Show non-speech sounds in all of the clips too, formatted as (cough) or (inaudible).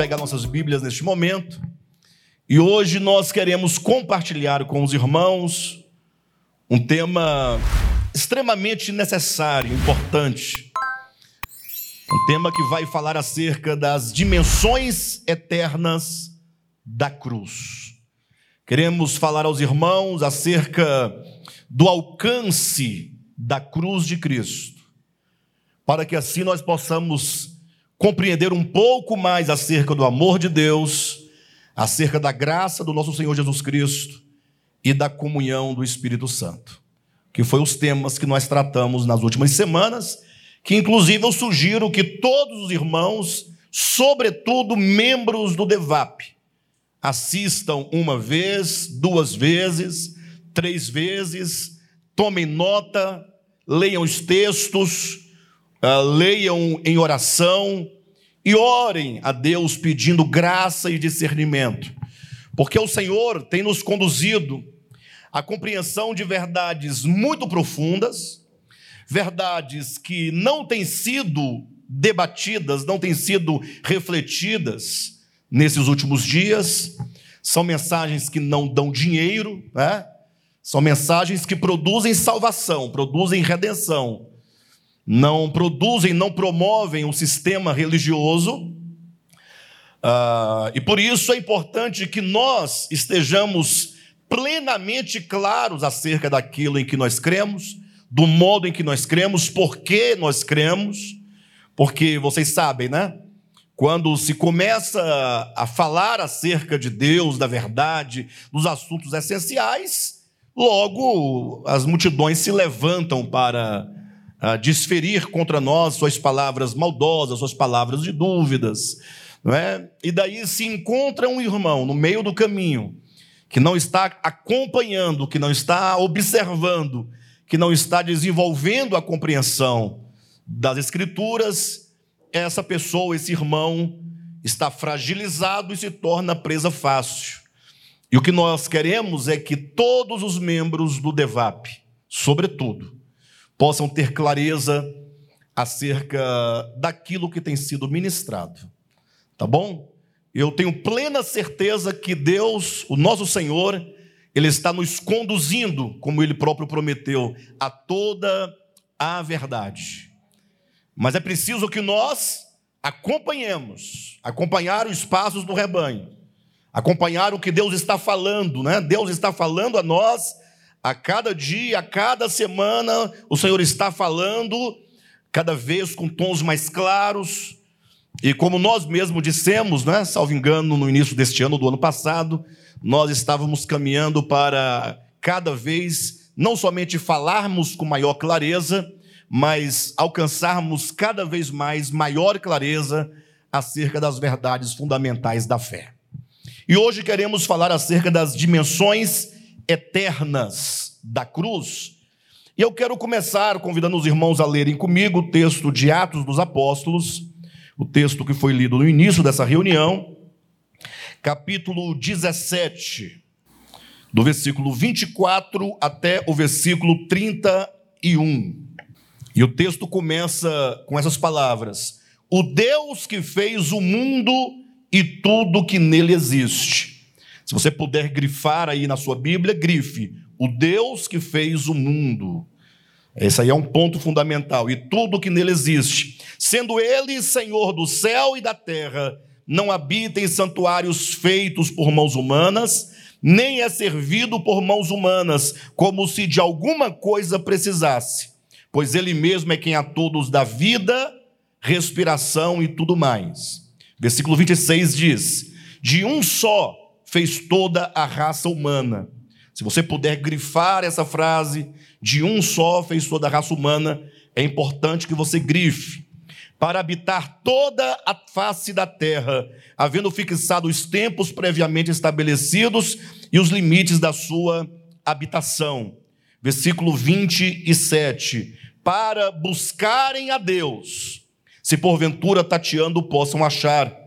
pegar nossas Bíblias neste momento. E hoje nós queremos compartilhar com os irmãos um tema extremamente necessário, importante. Um tema que vai falar acerca das dimensões eternas da cruz. Queremos falar aos irmãos acerca do alcance da cruz de Cristo, para que assim nós possamos compreender um pouco mais acerca do amor de Deus, acerca da graça do nosso Senhor Jesus Cristo e da comunhão do Espírito Santo, que foi os temas que nós tratamos nas últimas semanas, que inclusive eu sugiro que todos os irmãos, sobretudo membros do DEVAP, assistam uma vez, duas vezes, três vezes, tomem nota, leiam os textos, uh, leiam em oração e orem a Deus pedindo graça e discernimento, porque o Senhor tem nos conduzido à compreensão de verdades muito profundas, verdades que não têm sido debatidas, não têm sido refletidas nesses últimos dias. São mensagens que não dão dinheiro, né? são mensagens que produzem salvação, produzem redenção, não produzem, não promovem um sistema religioso. Uh, e por isso é importante que nós estejamos plenamente claros acerca daquilo em que nós cremos, do modo em que nós cremos, por que nós cremos, porque vocês sabem, né? Quando se começa a falar acerca de Deus, da verdade, dos assuntos essenciais, logo as multidões se levantam para a desferir contra nós suas palavras maldosas, suas palavras de dúvidas. Não é? E daí se encontra um irmão no meio do caminho que não está acompanhando, que não está observando, que não está desenvolvendo a compreensão das Escrituras, essa pessoa, esse irmão, está fragilizado e se torna presa fácil. E o que nós queremos é que todos os membros do DEVAP, sobretudo, possam ter clareza acerca daquilo que tem sido ministrado. Tá bom? Eu tenho plena certeza que Deus, o nosso Senhor, Ele está nos conduzindo, como Ele próprio prometeu, a toda a verdade. Mas é preciso que nós acompanhemos, acompanhar os passos do rebanho, acompanhar o que Deus está falando, né? Deus está falando a nós a cada dia, a cada semana, o Senhor está falando, cada vez com tons mais claros. E como nós mesmos dissemos, né, salvo engano, no início deste ano, do ano passado, nós estávamos caminhando para cada vez não somente falarmos com maior clareza, mas alcançarmos cada vez mais maior clareza acerca das verdades fundamentais da fé. E hoje queremos falar acerca das dimensões eternas da cruz. E eu quero começar convidando os irmãos a lerem comigo o texto de Atos dos Apóstolos, o texto que foi lido no início dessa reunião, capítulo 17, do versículo 24 até o versículo 31. E o texto começa com essas palavras: O Deus que fez o mundo e tudo que nele existe se você puder grifar aí na sua Bíblia, grife: o Deus que fez o mundo. Esse aí é um ponto fundamental. E tudo que nele existe, sendo ele Senhor do céu e da terra, não habita em santuários feitos por mãos humanas, nem é servido por mãos humanas, como se de alguma coisa precisasse, pois ele mesmo é quem a todos dá vida, respiração e tudo mais. Versículo 26 diz: De um só fez toda a raça humana. Se você puder grifar essa frase, de um só fez toda a raça humana, é importante que você grife. Para habitar toda a face da terra, havendo fixado os tempos previamente estabelecidos e os limites da sua habitação. Versículo 27. Para buscarem a Deus, se porventura tateando possam achar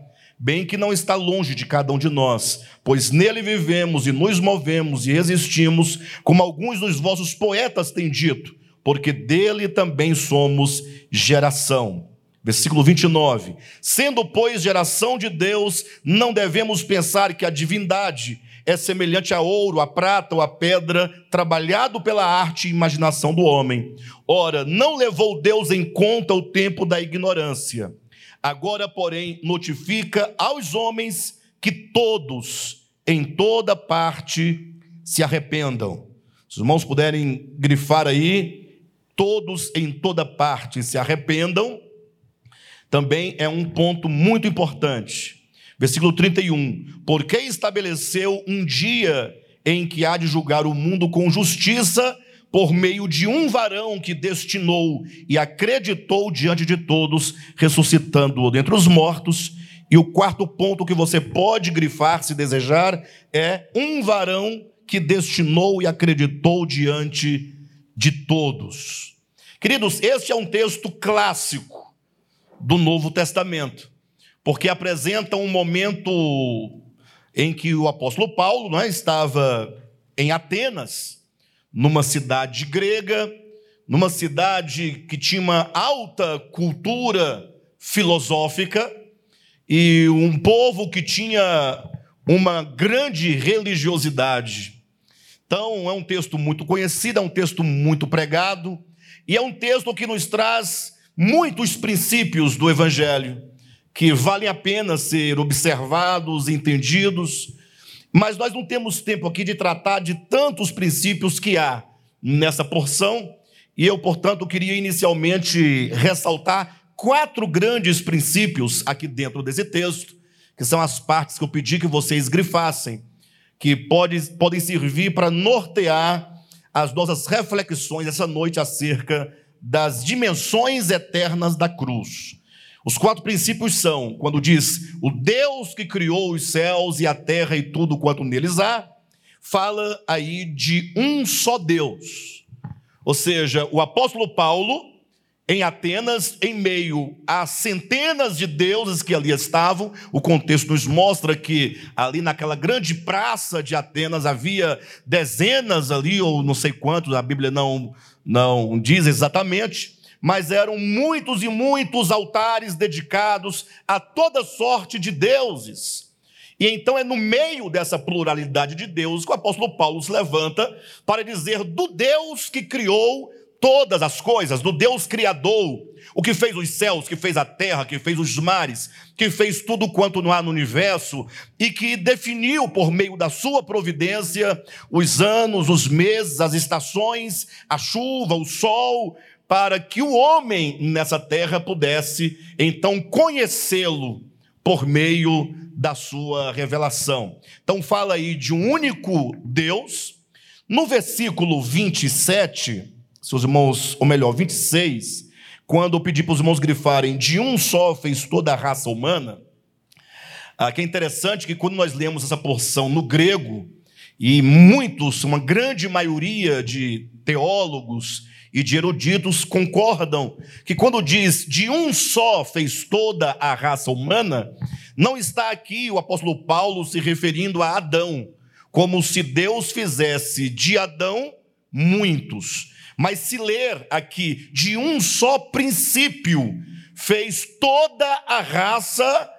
bem que não está longe de cada um de nós, pois nele vivemos e nos movemos e resistimos, como alguns dos vossos poetas têm dito, porque dele também somos geração. Versículo 29. Sendo, pois, geração de Deus, não devemos pensar que a divindade é semelhante a ouro, a prata ou a pedra, trabalhado pela arte e imaginação do homem. Ora, não levou Deus em conta o tempo da ignorância. Agora, porém, notifica aos homens que todos, em toda parte, se arrependam. Se os irmãos puderem grifar aí, todos em toda parte se arrependam, também é um ponto muito importante. Versículo 31. Porque estabeleceu um dia em que há de julgar o mundo com justiça, por meio de um varão que destinou e acreditou diante de todos, ressuscitando-o dentre os mortos. E o quarto ponto que você pode grifar, se desejar, é um varão que destinou e acreditou diante de todos. Queridos, este é um texto clássico do Novo Testamento porque apresenta um momento em que o apóstolo Paulo não é, estava em Atenas, numa cidade grega, numa cidade que tinha uma alta cultura filosófica e um povo que tinha uma grande religiosidade. Então, é um texto muito conhecido, é um texto muito pregado, e é um texto que nos traz muitos princípios do Evangelho que valem a pena ser observados, entendidos, mas nós não temos tempo aqui de tratar de tantos princípios que há nessa porção, e eu, portanto, queria inicialmente ressaltar quatro grandes princípios aqui dentro desse texto, que são as partes que eu pedi que vocês grifassem, que pode, podem servir para nortear as nossas reflexões essa noite acerca das dimensões eternas da cruz. Os quatro princípios são: quando diz o Deus que criou os céus e a terra e tudo quanto neles há, fala aí de um só Deus. Ou seja, o apóstolo Paulo, em Atenas, em meio a centenas de deuses que ali estavam, o contexto nos mostra que ali naquela grande praça de Atenas havia dezenas ali, ou não sei quantos, a Bíblia não, não diz exatamente mas eram muitos e muitos altares dedicados a toda sorte de deuses. E então é no meio dessa pluralidade de deuses que o apóstolo Paulo se levanta para dizer do Deus que criou todas as coisas, do Deus criador, o que fez os céus, que fez a terra, que fez os mares, que fez tudo quanto não há no universo e que definiu por meio da sua providência os anos, os meses, as estações, a chuva, o sol, para que o homem nessa terra pudesse então conhecê-lo por meio da sua revelação. Então fala aí de um único Deus. No versículo 27, seus irmãos, ou melhor, 26, quando eu pedi para os irmãos grifarem de um só fez toda a raça humana, ah, que é interessante que quando nós lemos essa porção no grego, e muitos, uma grande maioria de teólogos e de eruditos concordam que quando diz de um só fez toda a raça humana, não está aqui o apóstolo Paulo se referindo a Adão, como se Deus fizesse de Adão muitos. Mas se ler aqui de um só princípio, fez toda a raça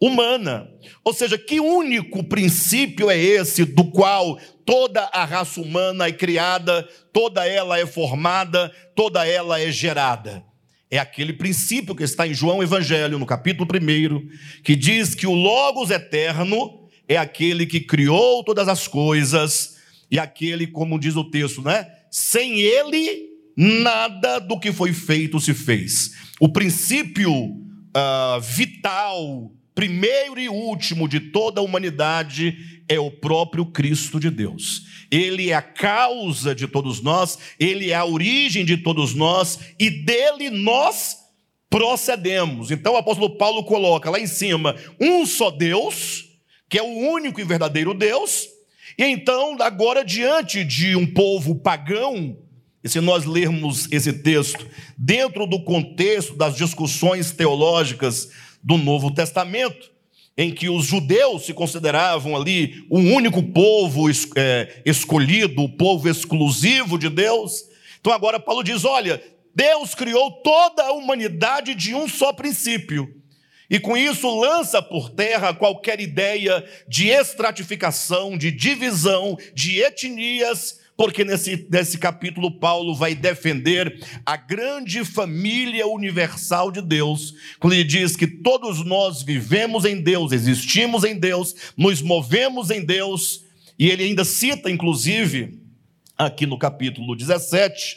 humana. Ou seja, que único princípio é esse do qual toda a raça humana é criada, toda ela é formada, toda ela é gerada? É aquele princípio que está em João Evangelho, no capítulo 1, que diz que o Logos eterno é aquele que criou todas as coisas e aquele, como diz o texto, né? Sem ele, nada do que foi feito se fez. O princípio uh, vital, primeiro e último de toda a humanidade é o próprio Cristo de Deus. Ele é a causa de todos nós, ele é a origem de todos nós e dele nós procedemos. Então o apóstolo Paulo coloca lá em cima um só Deus, que é o único e verdadeiro Deus, e então, agora, diante de um povo pagão, e se nós lermos esse texto dentro do contexto das discussões teológicas do Novo Testamento, em que os judeus se consideravam ali o único povo é, escolhido, o povo exclusivo de Deus. Então agora Paulo diz: olha, Deus criou toda a humanidade de um só princípio. E com isso lança por terra qualquer ideia de estratificação, de divisão, de etnias, porque nesse, nesse capítulo Paulo vai defender a grande família universal de Deus, quando ele diz que todos nós vivemos em Deus, existimos em Deus, nos movemos em Deus, e ele ainda cita, inclusive, aqui no capítulo 17,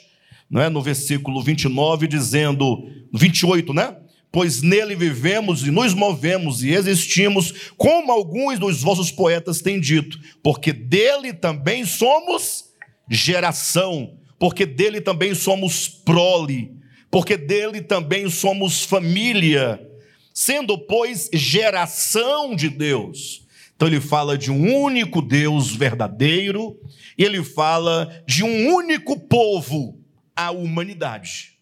não é? no versículo 29, dizendo, 28, né? Pois nele vivemos e nos movemos e existimos, como alguns dos vossos poetas têm dito, porque dele também somos geração, porque dele também somos prole, porque dele também somos família, sendo, pois, geração de Deus. Então ele fala de um único Deus verdadeiro, e ele fala de um único povo, a humanidade.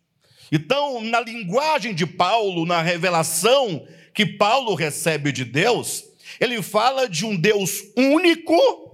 Então, na linguagem de Paulo, na revelação que Paulo recebe de Deus, ele fala de um Deus único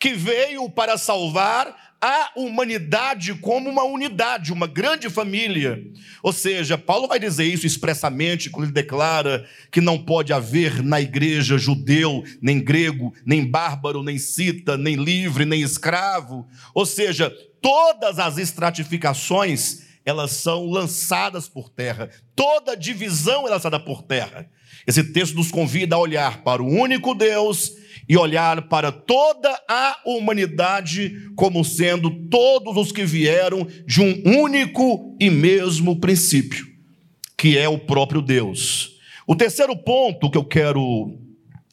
que veio para salvar a humanidade como uma unidade, uma grande família. Ou seja, Paulo vai dizer isso expressamente quando ele declara que não pode haver na igreja judeu, nem grego, nem bárbaro, nem cita, nem livre, nem escravo. Ou seja, todas as estratificações, elas são lançadas por terra. Toda divisão é lançada por terra. Esse texto nos convida a olhar para o único Deus e olhar para toda a humanidade como sendo todos os que vieram de um único e mesmo princípio, que é o próprio Deus. O terceiro ponto que eu quero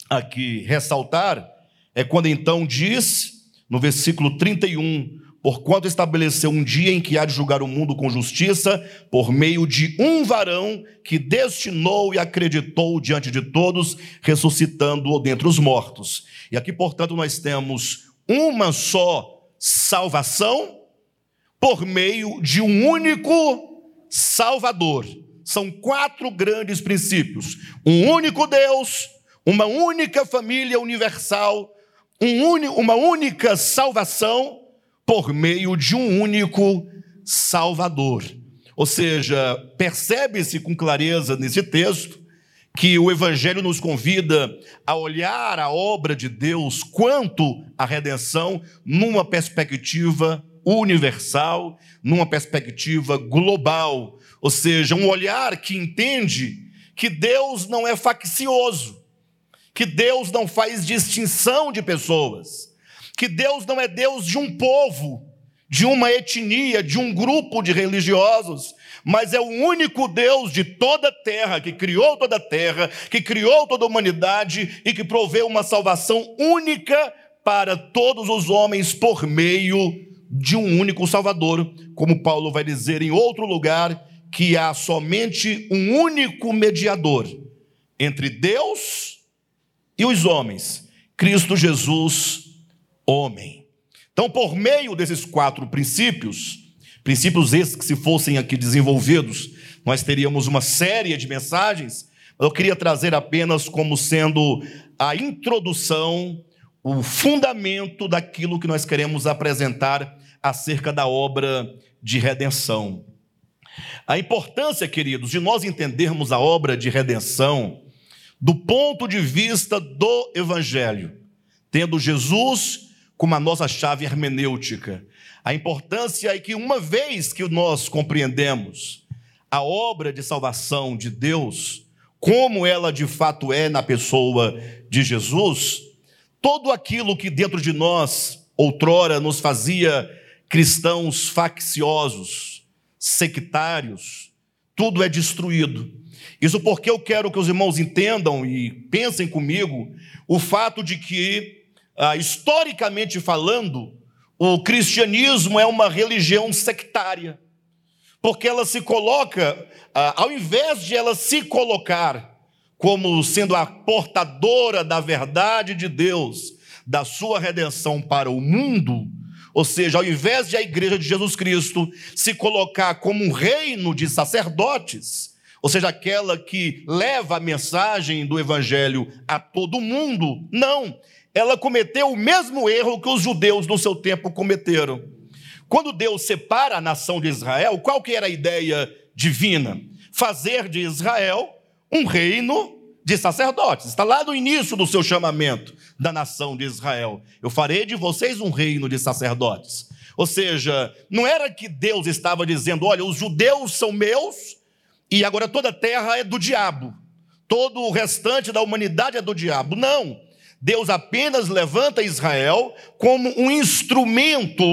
aqui ressaltar é quando então diz, no versículo 31, porquanto estabeleceu um dia em que há de julgar o mundo com justiça, por meio de um varão que destinou e acreditou diante de todos, ressuscitando-o dentre os mortos. E aqui, portanto, nós temos uma só salvação por meio de um único Salvador. São quatro grandes princípios: um único Deus, uma única família universal, um uma única salvação por meio de um único Salvador. Ou seja, percebe-se com clareza nesse texto que o Evangelho nos convida a olhar a obra de Deus quanto à redenção numa perspectiva universal, numa perspectiva global. Ou seja, um olhar que entende que Deus não é faccioso, que Deus não faz distinção de pessoas que Deus não é Deus de um povo, de uma etnia, de um grupo de religiosos, mas é o único Deus de toda a terra, que criou toda a terra, que criou toda a humanidade e que proveu uma salvação única para todos os homens por meio de um único Salvador, como Paulo vai dizer em outro lugar, que há somente um único mediador entre Deus e os homens, Cristo Jesus, homem. Então, por meio desses quatro princípios, princípios esses que, se fossem aqui desenvolvidos, nós teríamos uma série de mensagens, eu queria trazer apenas como sendo a introdução, o fundamento daquilo que nós queremos apresentar acerca da obra de redenção. A importância, queridos, de nós entendermos a obra de redenção do ponto de vista do Evangelho, tendo Jesus como a nossa chave hermenêutica. A importância é que, uma vez que nós compreendemos a obra de salvação de Deus, como ela de fato é na pessoa de Jesus, todo aquilo que dentro de nós, outrora, nos fazia cristãos facciosos, sectários, tudo é destruído. Isso porque eu quero que os irmãos entendam e pensem comigo o fato de que ah, historicamente falando, o cristianismo é uma religião sectária, porque ela se coloca, ah, ao invés de ela se colocar como sendo a portadora da verdade de Deus, da sua redenção para o mundo, ou seja, ao invés de a igreja de Jesus Cristo se colocar como um reino de sacerdotes, ou seja, aquela que leva a mensagem do evangelho a todo mundo, não ela cometeu o mesmo erro que os judeus no seu tempo cometeram. Quando Deus separa a nação de Israel, qual que era a ideia divina? Fazer de Israel um reino de sacerdotes. Está lá no início do seu chamamento da nação de Israel. Eu farei de vocês um reino de sacerdotes. Ou seja, não era que Deus estava dizendo: olha, os judeus são meus e agora toda a terra é do diabo. Todo o restante da humanidade é do diabo. Não. Deus apenas levanta Israel como um instrumento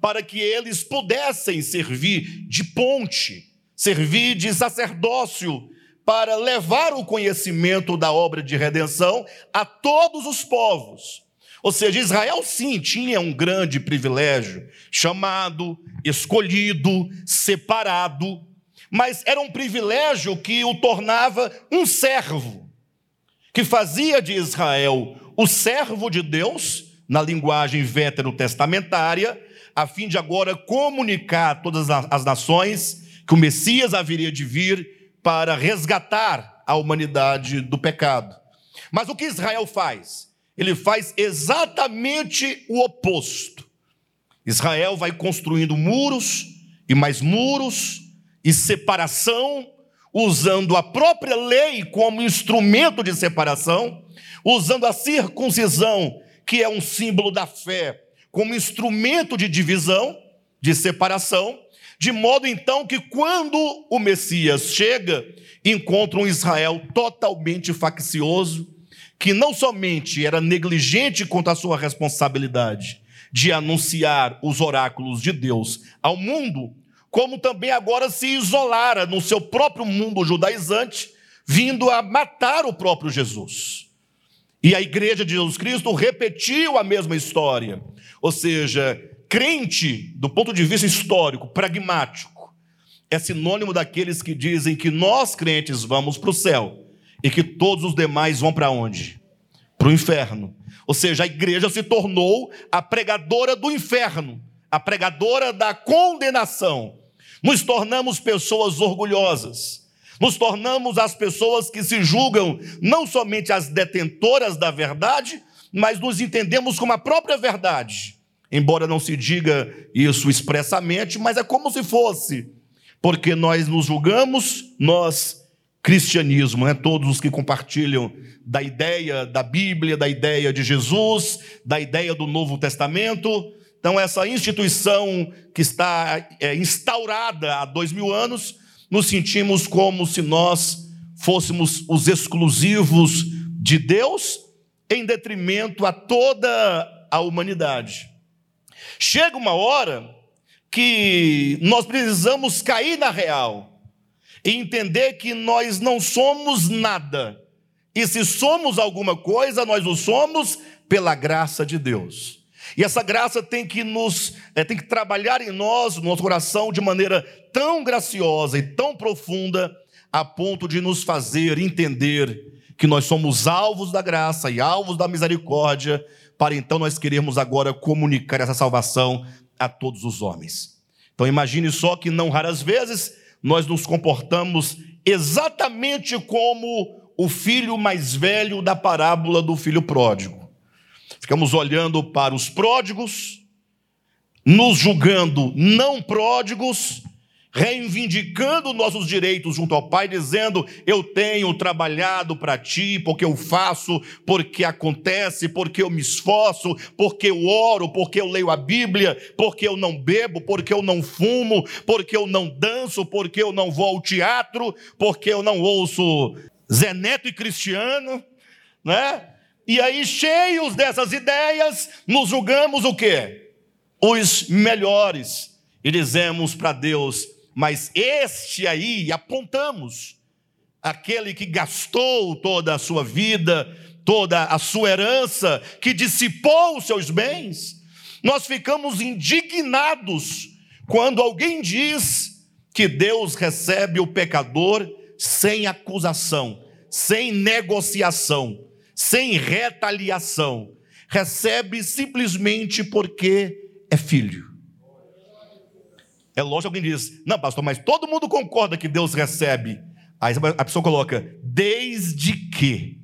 para que eles pudessem servir de ponte, servir de sacerdócio, para levar o conhecimento da obra de redenção a todos os povos. Ou seja, Israel sim tinha um grande privilégio, chamado, escolhido, separado, mas era um privilégio que o tornava um servo, que fazia de Israel o servo de Deus, na linguagem veterotestamentária, a fim de agora comunicar a todas as nações que o Messias haveria de vir para resgatar a humanidade do pecado. Mas o que Israel faz? Ele faz exatamente o oposto. Israel vai construindo muros e mais muros e separação, usando a própria lei como instrumento de separação, usando a circuncisão, que é um símbolo da fé, como instrumento de divisão, de separação, de modo então que quando o Messias chega, encontra um Israel totalmente faccioso, que não somente era negligente quanto à sua responsabilidade de anunciar os oráculos de Deus ao mundo, como também agora se isolara no seu próprio mundo judaizante, vindo a matar o próprio Jesus. E a igreja de Jesus Cristo repetiu a mesma história. Ou seja, crente, do ponto de vista histórico, pragmático, é sinônimo daqueles que dizem que nós crentes vamos para o céu e que todos os demais vão para onde? Para o inferno. Ou seja, a igreja se tornou a pregadora do inferno, a pregadora da condenação. Nos tornamos pessoas orgulhosas nos tornamos as pessoas que se julgam não somente as detentoras da verdade, mas nos entendemos como a própria verdade. Embora não se diga isso expressamente, mas é como se fosse, porque nós nos julgamos, nós, cristianismo, né? todos os que compartilham da ideia da Bíblia, da ideia de Jesus, da ideia do Novo Testamento. Então, essa instituição que está é, instaurada há dois mil anos, nos sentimos como se nós fôssemos os exclusivos de Deus, em detrimento a toda a humanidade. Chega uma hora que nós precisamos cair na real e entender que nós não somos nada. E se somos alguma coisa, nós o somos pela graça de Deus. E essa graça tem que nos é, tem que trabalhar em nós, no nosso coração, de maneira tão graciosa e tão profunda, a ponto de nos fazer entender que nós somos alvos da graça e alvos da misericórdia, para então nós queremos agora comunicar essa salvação a todos os homens. Então imagine só que não raras vezes nós nos comportamos exatamente como o filho mais velho da parábola do filho pródigo. Ficamos olhando para os pródigos, nos julgando não pródigos, reivindicando nossos direitos junto ao Pai, dizendo: Eu tenho trabalhado para ti, porque eu faço, porque acontece, porque eu me esforço, porque eu oro, porque eu leio a Bíblia, porque eu não bebo, porque eu não fumo, porque eu não danço, porque eu não vou ao teatro, porque eu não ouço Zé Neto e Cristiano, né? E aí, cheios dessas ideias, nos julgamos o quê? Os melhores. E dizemos para Deus, mas este aí, apontamos, aquele que gastou toda a sua vida, toda a sua herança, que dissipou os seus bens, nós ficamos indignados quando alguém diz que Deus recebe o pecador sem acusação, sem negociação sem retaliação, recebe simplesmente porque é filho. É lógico que alguém diz, não, pastor, mas todo mundo concorda que Deus recebe. Aí a pessoa coloca, desde que.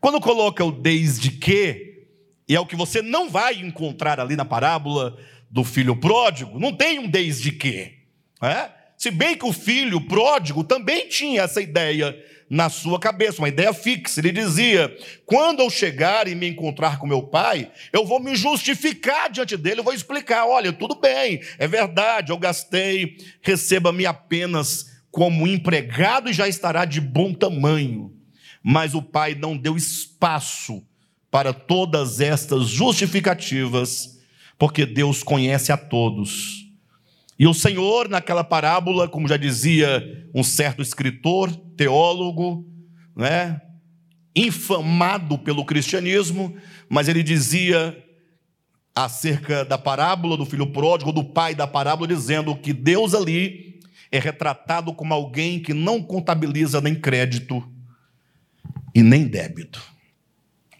Quando coloca o desde que, e é o que você não vai encontrar ali na parábola, do filho pródigo, não tem um desde que. É? Se bem que o filho pródigo também tinha essa ideia na sua cabeça, uma ideia fixa. Ele dizia: quando eu chegar e me encontrar com meu pai, eu vou me justificar diante dele, eu vou explicar: olha, tudo bem, é verdade, eu gastei, receba-me apenas como empregado e já estará de bom tamanho. Mas o pai não deu espaço para todas estas justificativas, porque Deus conhece a todos. E o Senhor, naquela parábola, como já dizia um certo escritor, teólogo, né, infamado pelo cristianismo, mas ele dizia acerca da parábola do filho pródigo, do pai da parábola, dizendo que Deus ali é retratado como alguém que não contabiliza nem crédito e nem débito.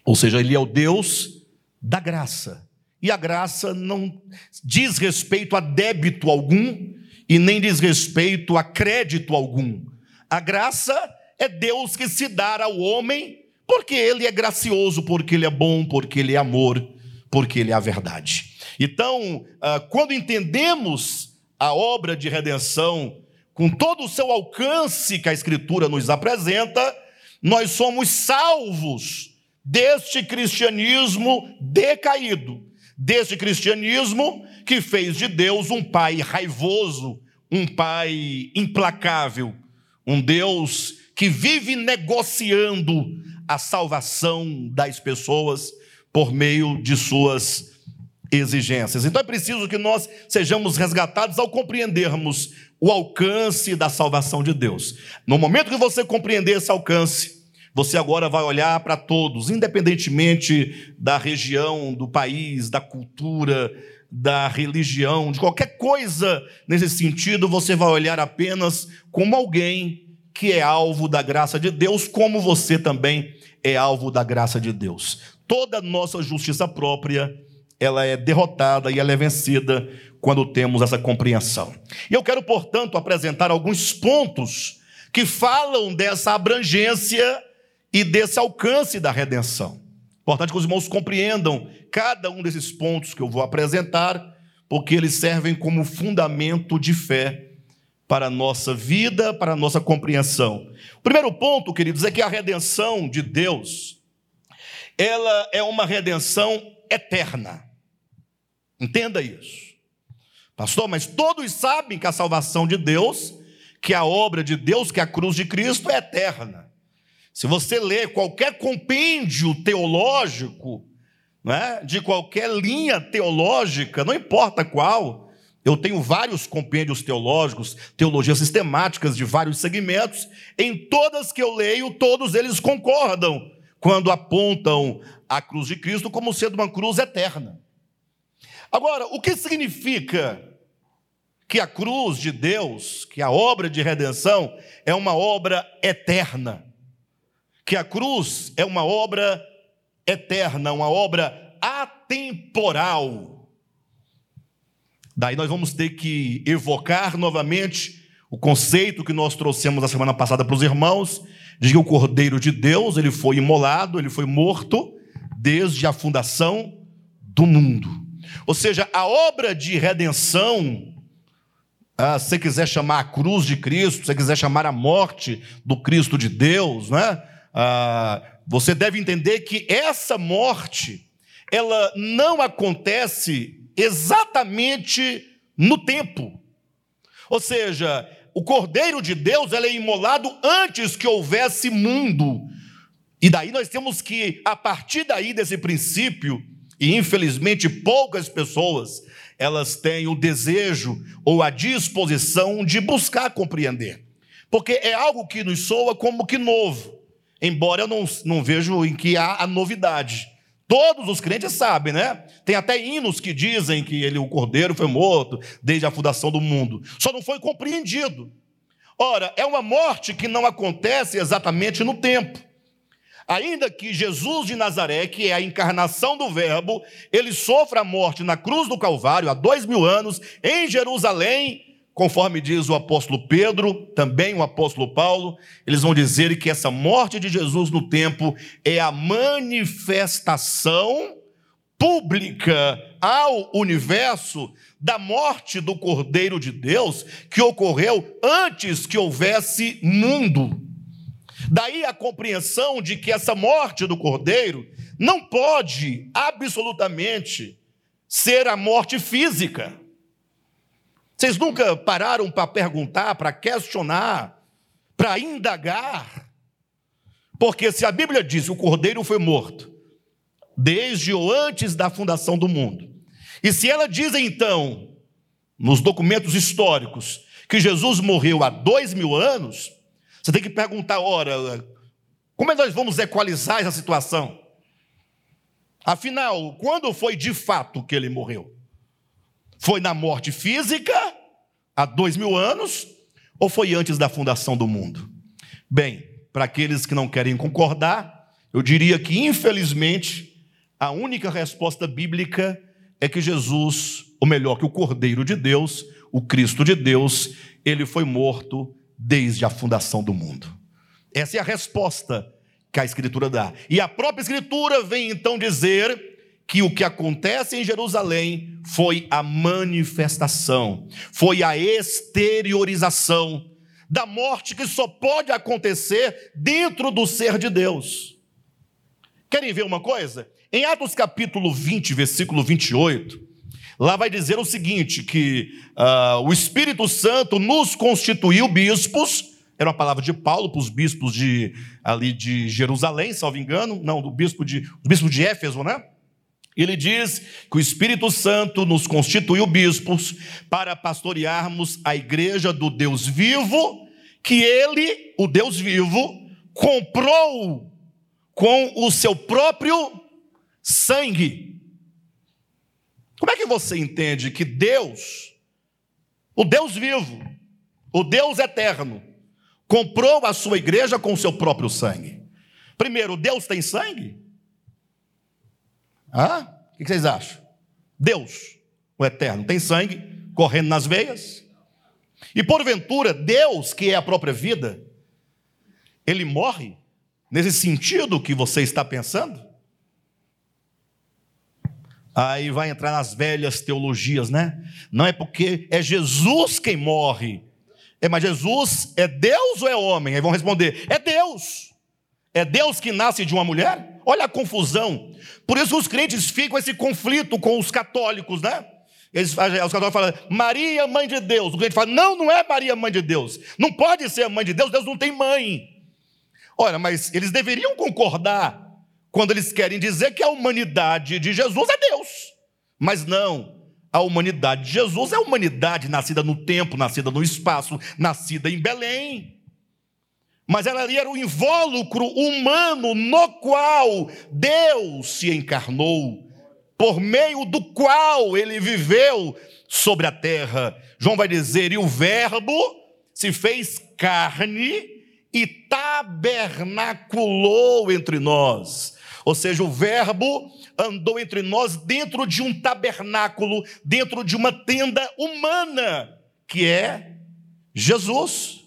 Ou seja, ele é o Deus da graça. E a graça não diz respeito a débito algum e nem diz respeito a crédito algum. A graça é Deus que se dá ao homem porque ele é gracioso, porque ele é bom, porque ele é amor, porque ele é a verdade. Então, ah, quando entendemos a obra de redenção com todo o seu alcance que a Escritura nos apresenta, nós somos salvos deste cristianismo decaído desse cristianismo que fez de Deus um pai raivoso, um pai implacável, um Deus que vive negociando a salvação das pessoas por meio de suas exigências. Então é preciso que nós sejamos resgatados ao compreendermos o alcance da salvação de Deus. No momento que você compreender esse alcance, você agora vai olhar para todos, independentemente da região, do país, da cultura, da religião, de qualquer coisa nesse sentido, você vai olhar apenas como alguém que é alvo da graça de Deus, como você também é alvo da graça de Deus. Toda nossa justiça própria, ela é derrotada e ela é vencida quando temos essa compreensão. E eu quero, portanto, apresentar alguns pontos que falam dessa abrangência e desse alcance da redenção. Importante que os irmãos compreendam cada um desses pontos que eu vou apresentar, porque eles servem como fundamento de fé para a nossa vida, para a nossa compreensão. O primeiro ponto, queridos, é que a redenção de Deus, ela é uma redenção eterna. Entenda isso. Pastor, mas todos sabem que a salvação de Deus, que a obra de Deus, que a cruz de Cristo é eterna. Se você ler qualquer compêndio teológico, né, de qualquer linha teológica, não importa qual, eu tenho vários compêndios teológicos, teologias sistemáticas de vários segmentos, em todas que eu leio, todos eles concordam quando apontam a cruz de Cristo como sendo uma cruz eterna. Agora, o que significa que a cruz de Deus, que a obra de redenção, é uma obra eterna? Que a cruz é uma obra eterna, uma obra atemporal. Daí nós vamos ter que evocar novamente o conceito que nós trouxemos a semana passada para os irmãos, de que o Cordeiro de Deus, ele foi imolado, ele foi morto desde a fundação do mundo. Ou seja, a obra de redenção, ah, se você quiser chamar a cruz de Cristo, se você quiser chamar a morte do Cristo de Deus, né? Ah, você deve entender que essa morte, ela não acontece exatamente no tempo. Ou seja, o Cordeiro de Deus é imolado antes que houvesse mundo. E daí nós temos que, a partir daí desse princípio, e infelizmente poucas pessoas, elas têm o desejo ou a disposição de buscar compreender. Porque é algo que nos soa como que novo. Embora eu não, não vejo em que há a novidade. Todos os crentes sabem, né? Tem até hinos que dizem que ele, o cordeiro foi morto desde a fundação do mundo. Só não foi compreendido. Ora, é uma morte que não acontece exatamente no tempo. Ainda que Jesus de Nazaré, que é a encarnação do Verbo, ele sofra a morte na cruz do Calvário há dois mil anos, em Jerusalém, conforme diz o apóstolo Pedro, também o apóstolo Paulo, eles vão dizer que essa morte de Jesus no tempo é a manifestação pública ao universo da morte do Cordeiro de Deus que ocorreu antes que houvesse mundo. Daí a compreensão de que essa morte do Cordeiro não pode absolutamente ser a morte física. Vocês nunca pararam para perguntar, para questionar, para indagar? Porque se a Bíblia diz que o cordeiro foi morto desde ou antes da fundação do mundo, e se ela diz então, nos documentos históricos, que Jesus morreu há dois mil anos, você tem que perguntar, ora, como é que nós vamos equalizar essa situação? Afinal, quando foi de fato que ele morreu? Foi na morte física, há dois mil anos, ou foi antes da fundação do mundo? Bem, para aqueles que não querem concordar, eu diria que, infelizmente, a única resposta bíblica é que Jesus, ou melhor, que o Cordeiro de Deus, o Cristo de Deus, ele foi morto desde a fundação do mundo. Essa é a resposta que a Escritura dá. E a própria Escritura vem então dizer que o que acontece em Jerusalém foi a manifestação, foi a exteriorização da morte que só pode acontecer dentro do ser de Deus. Querem ver uma coisa? Em Atos capítulo 20, versículo 28, lá vai dizer o seguinte: que uh, o Espírito Santo nos constituiu bispos era uma palavra de Paulo para os bispos de, ali de Jerusalém, salvo engano, não, do bispo de, os bispos de Éfeso, né? Ele diz que o Espírito Santo nos constituiu bispos para pastorearmos a igreja do Deus vivo, que ele, o Deus vivo, comprou com o seu próprio sangue. Como é que você entende que Deus, o Deus vivo, o Deus eterno, comprou a sua igreja com o seu próprio sangue. Primeiro, Deus tem sangue? Ah, o que vocês acham? Deus, o eterno, tem sangue correndo nas veias? E porventura, Deus, que é a própria vida, ele morre nesse sentido que você está pensando? Aí vai entrar nas velhas teologias, né? Não é porque é Jesus quem morre, é, mas Jesus é Deus ou é homem? Aí vão responder: é Deus. É Deus que nasce de uma mulher? Olha a confusão. Por isso os crentes ficam esse conflito com os católicos, né? Eles, os católicos falam, Maria, mãe de Deus. O crente fala, não, não é Maria, mãe de Deus. Não pode ser a mãe de Deus, Deus não tem mãe. Olha, mas eles deveriam concordar quando eles querem dizer que a humanidade de Jesus é Deus. Mas não, a humanidade de Jesus é a humanidade nascida no tempo, nascida no espaço, nascida em Belém. Mas ela ali era o invólucro humano no qual Deus se encarnou, por meio do qual ele viveu sobre a terra. João vai dizer: e o Verbo se fez carne e tabernaculou entre nós. Ou seja, o Verbo andou entre nós dentro de um tabernáculo, dentro de uma tenda humana, que é Jesus.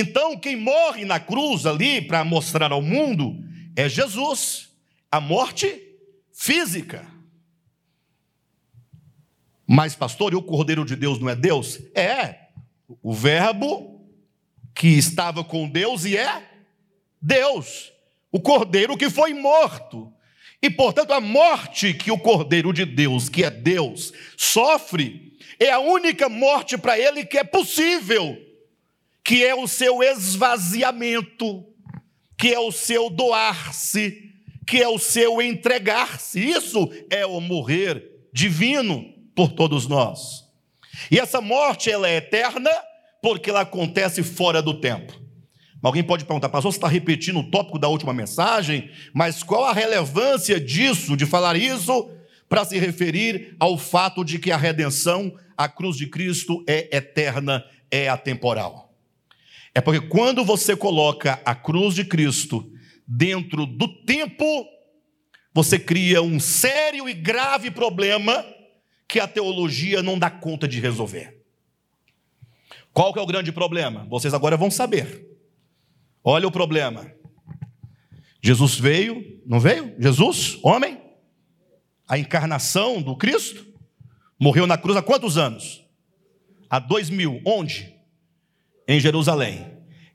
Então, quem morre na cruz ali para mostrar ao mundo é Jesus, a morte física. Mas, pastor, e o Cordeiro de Deus não é Deus? É, o Verbo que estava com Deus e é Deus, o Cordeiro que foi morto. E, portanto, a morte que o Cordeiro de Deus, que é Deus, sofre, é a única morte para ele que é possível, que é o seu esvaziamento, que é o seu doar-se, que é o seu entregar-se. Isso é o morrer divino por todos nós. E essa morte ela é eterna porque ela acontece fora do tempo. Alguém pode perguntar, pastor, você está repetindo o tópico da última mensagem, mas qual a relevância disso, de falar isso, para se referir ao fato de que a redenção, a cruz de Cristo, é eterna, é atemporal? É porque quando você coloca a cruz de Cristo dentro do tempo, você cria um sério e grave problema que a teologia não dá conta de resolver. Qual que é o grande problema? Vocês agora vão saber. Olha o problema. Jesus veio, não veio? Jesus, homem, a encarnação do Cristo? Morreu na cruz há quantos anos? Há dois mil. Onde? Em Jerusalém.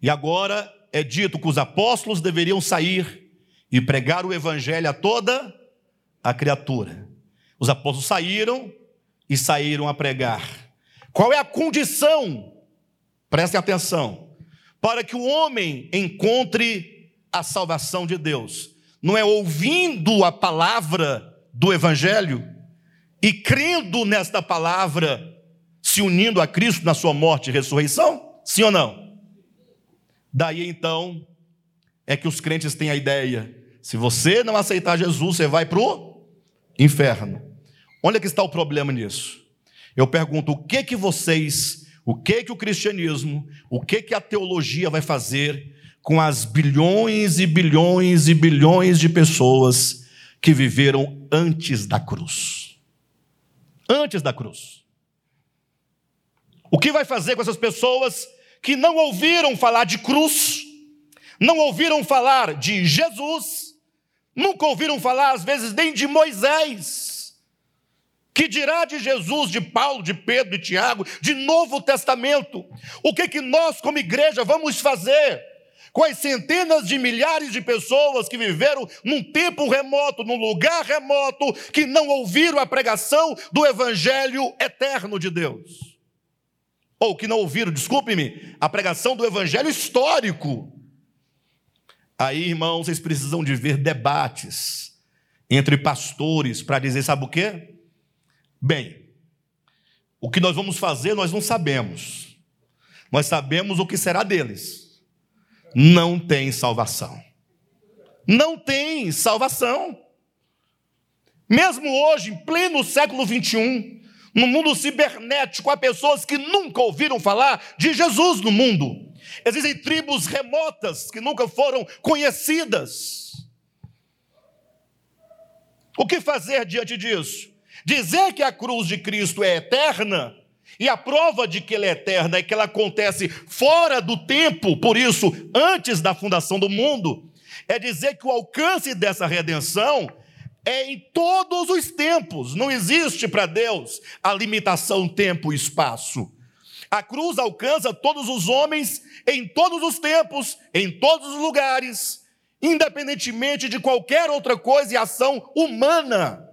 E agora é dito que os apóstolos deveriam sair e pregar o evangelho a toda a criatura. Os apóstolos saíram e saíram a pregar. Qual é a condição? Prestem atenção. Para que o homem encontre a salvação de Deus. Não é ouvindo a palavra do evangelho e crendo nesta palavra, se unindo a Cristo na sua morte e ressurreição? Sim ou não? Daí então é que os crentes têm a ideia: se você não aceitar Jesus, você vai para o inferno. Onde é que está o problema nisso? Eu pergunto: o que que vocês, o que que o cristianismo, o que que a teologia vai fazer com as bilhões e bilhões e bilhões de pessoas que viveram antes da cruz? Antes da cruz. O que vai fazer com essas pessoas que não ouviram falar de cruz, não ouviram falar de Jesus, nunca ouviram falar, às vezes, nem de Moisés? Que dirá de Jesus, de Paulo, de Pedro, de Tiago, de Novo Testamento? O que que nós como igreja vamos fazer com as centenas de milhares de pessoas que viveram num tempo remoto, num lugar remoto, que não ouviram a pregação do evangelho eterno de Deus? Ou que não ouviram, desculpe-me, a pregação do evangelho histórico. Aí, irmãos, vocês precisam de ver debates entre pastores para dizer, sabe o quê? Bem, o que nós vamos fazer nós não sabemos. Nós sabemos o que será deles. Não tem salvação. Não tem salvação. Mesmo hoje, em pleno século 21, no mundo cibernético, há pessoas que nunca ouviram falar de Jesus no mundo. Existem tribos remotas que nunca foram conhecidas. O que fazer diante disso? Dizer que a cruz de Cristo é eterna, e a prova de que ela é eterna é que ela acontece fora do tempo, por isso, antes da fundação do mundo, é dizer que o alcance dessa redenção é em todos os tempos, não existe para Deus a limitação tempo e espaço. A cruz alcança todos os homens em todos os tempos, em todos os lugares, independentemente de qualquer outra coisa e ação humana.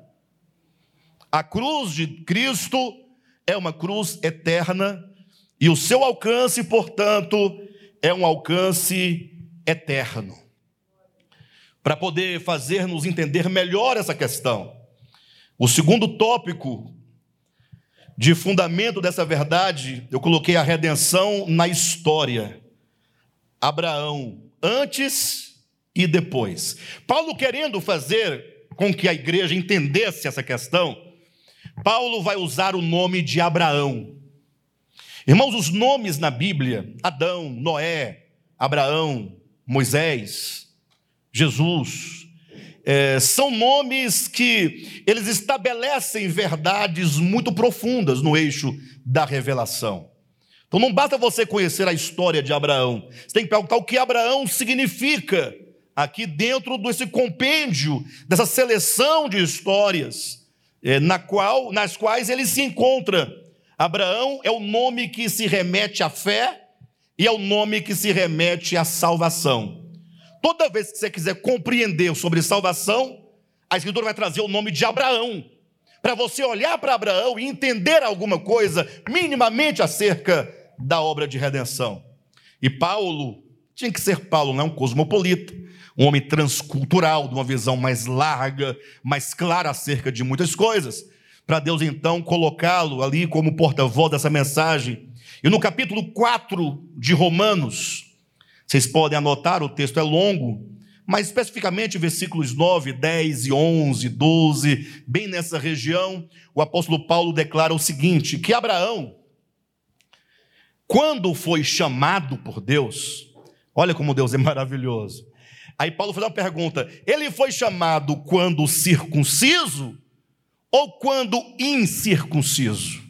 A cruz de Cristo é uma cruz eterna e o seu alcance, portanto, é um alcance eterno. Para poder fazer-nos entender melhor essa questão, o segundo tópico de fundamento dessa verdade, eu coloquei a redenção na história. Abraão, antes e depois. Paulo querendo fazer com que a igreja entendesse essa questão, Paulo vai usar o nome de Abraão. Irmãos, os nomes na Bíblia, Adão, Noé, Abraão, Moisés, Jesus, é, são nomes que eles estabelecem verdades muito profundas no eixo da revelação. Então não basta você conhecer a história de Abraão, você tem que perguntar o que Abraão significa aqui dentro desse compêndio, dessa seleção de histórias é, na qual, nas quais ele se encontra. Abraão é o nome que se remete à fé e é o nome que se remete à salvação. Toda vez que você quiser compreender sobre salvação, a Escritura vai trazer o nome de Abraão, para você olhar para Abraão e entender alguma coisa minimamente acerca da obra de redenção. E Paulo, tinha que ser Paulo, não um cosmopolita, um homem transcultural, de uma visão mais larga, mais clara acerca de muitas coisas, para Deus então colocá-lo ali como porta-voz dessa mensagem. E no capítulo 4 de Romanos, vocês podem anotar, o texto é longo, mas especificamente versículos 9, 10 e 11, 12, bem nessa região, o apóstolo Paulo declara o seguinte: que Abraão, quando foi chamado por Deus, olha como Deus é maravilhoso. Aí Paulo faz uma pergunta: ele foi chamado quando circunciso ou quando incircunciso?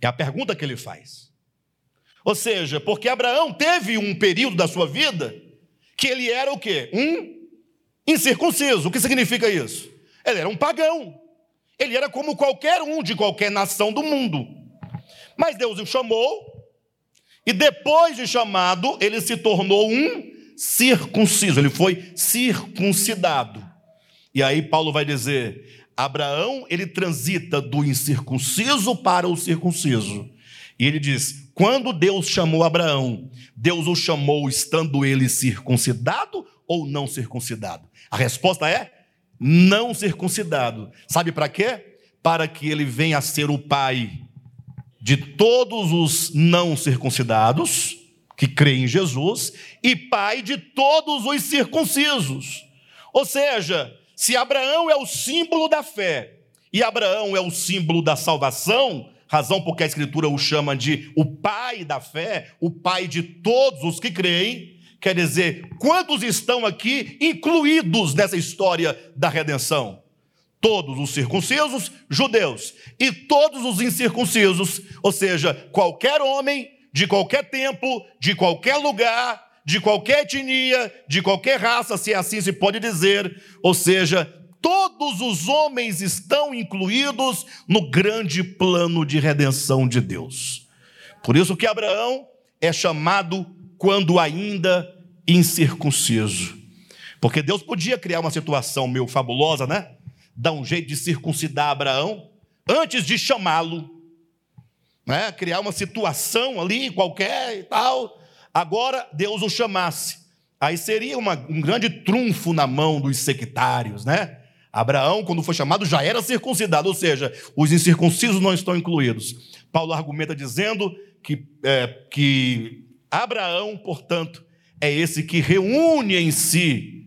É a pergunta que ele faz. Ou seja, porque Abraão teve um período da sua vida que ele era o quê? Um incircunciso. O que significa isso? Ele era um pagão. Ele era como qualquer um de qualquer nação do mundo. Mas Deus o chamou, e depois de chamado, ele se tornou um circunciso, ele foi circuncidado. E aí Paulo vai dizer: Abraão, ele transita do incircunciso para o circunciso. E ele diz: quando Deus chamou Abraão, Deus o chamou estando ele circuncidado ou não circuncidado? A resposta é não circuncidado. Sabe para quê? Para que ele venha a ser o pai de todos os não circuncidados que creem em Jesus e pai de todos os circuncisos. Ou seja, se Abraão é o símbolo da fé e Abraão é o símbolo da salvação, razão porque a Escritura o chama de o pai da fé, o pai de todos os que creem, quer dizer, quantos estão aqui incluídos nessa história da redenção? Todos os circuncisos, judeus, e todos os incircuncisos, ou seja, qualquer homem, de qualquer tempo, de qualquer lugar, de qualquer etnia, de qualquer raça, se assim se pode dizer, ou seja, todos os homens estão incluídos no grande plano de redenção de Deus. Por isso que Abraão é chamado quando ainda incircunciso. Porque Deus podia criar uma situação meio fabulosa, né? Dar um jeito de circuncidar Abraão antes de chamá-lo, né? Criar uma situação ali qualquer e tal. Agora Deus o chamasse. Aí seria uma, um grande trunfo na mão dos sectários, né? Abraão, quando foi chamado, já era circuncidado, ou seja, os incircuncisos não estão incluídos. Paulo argumenta dizendo que, é, que Abraão, portanto, é esse que reúne em si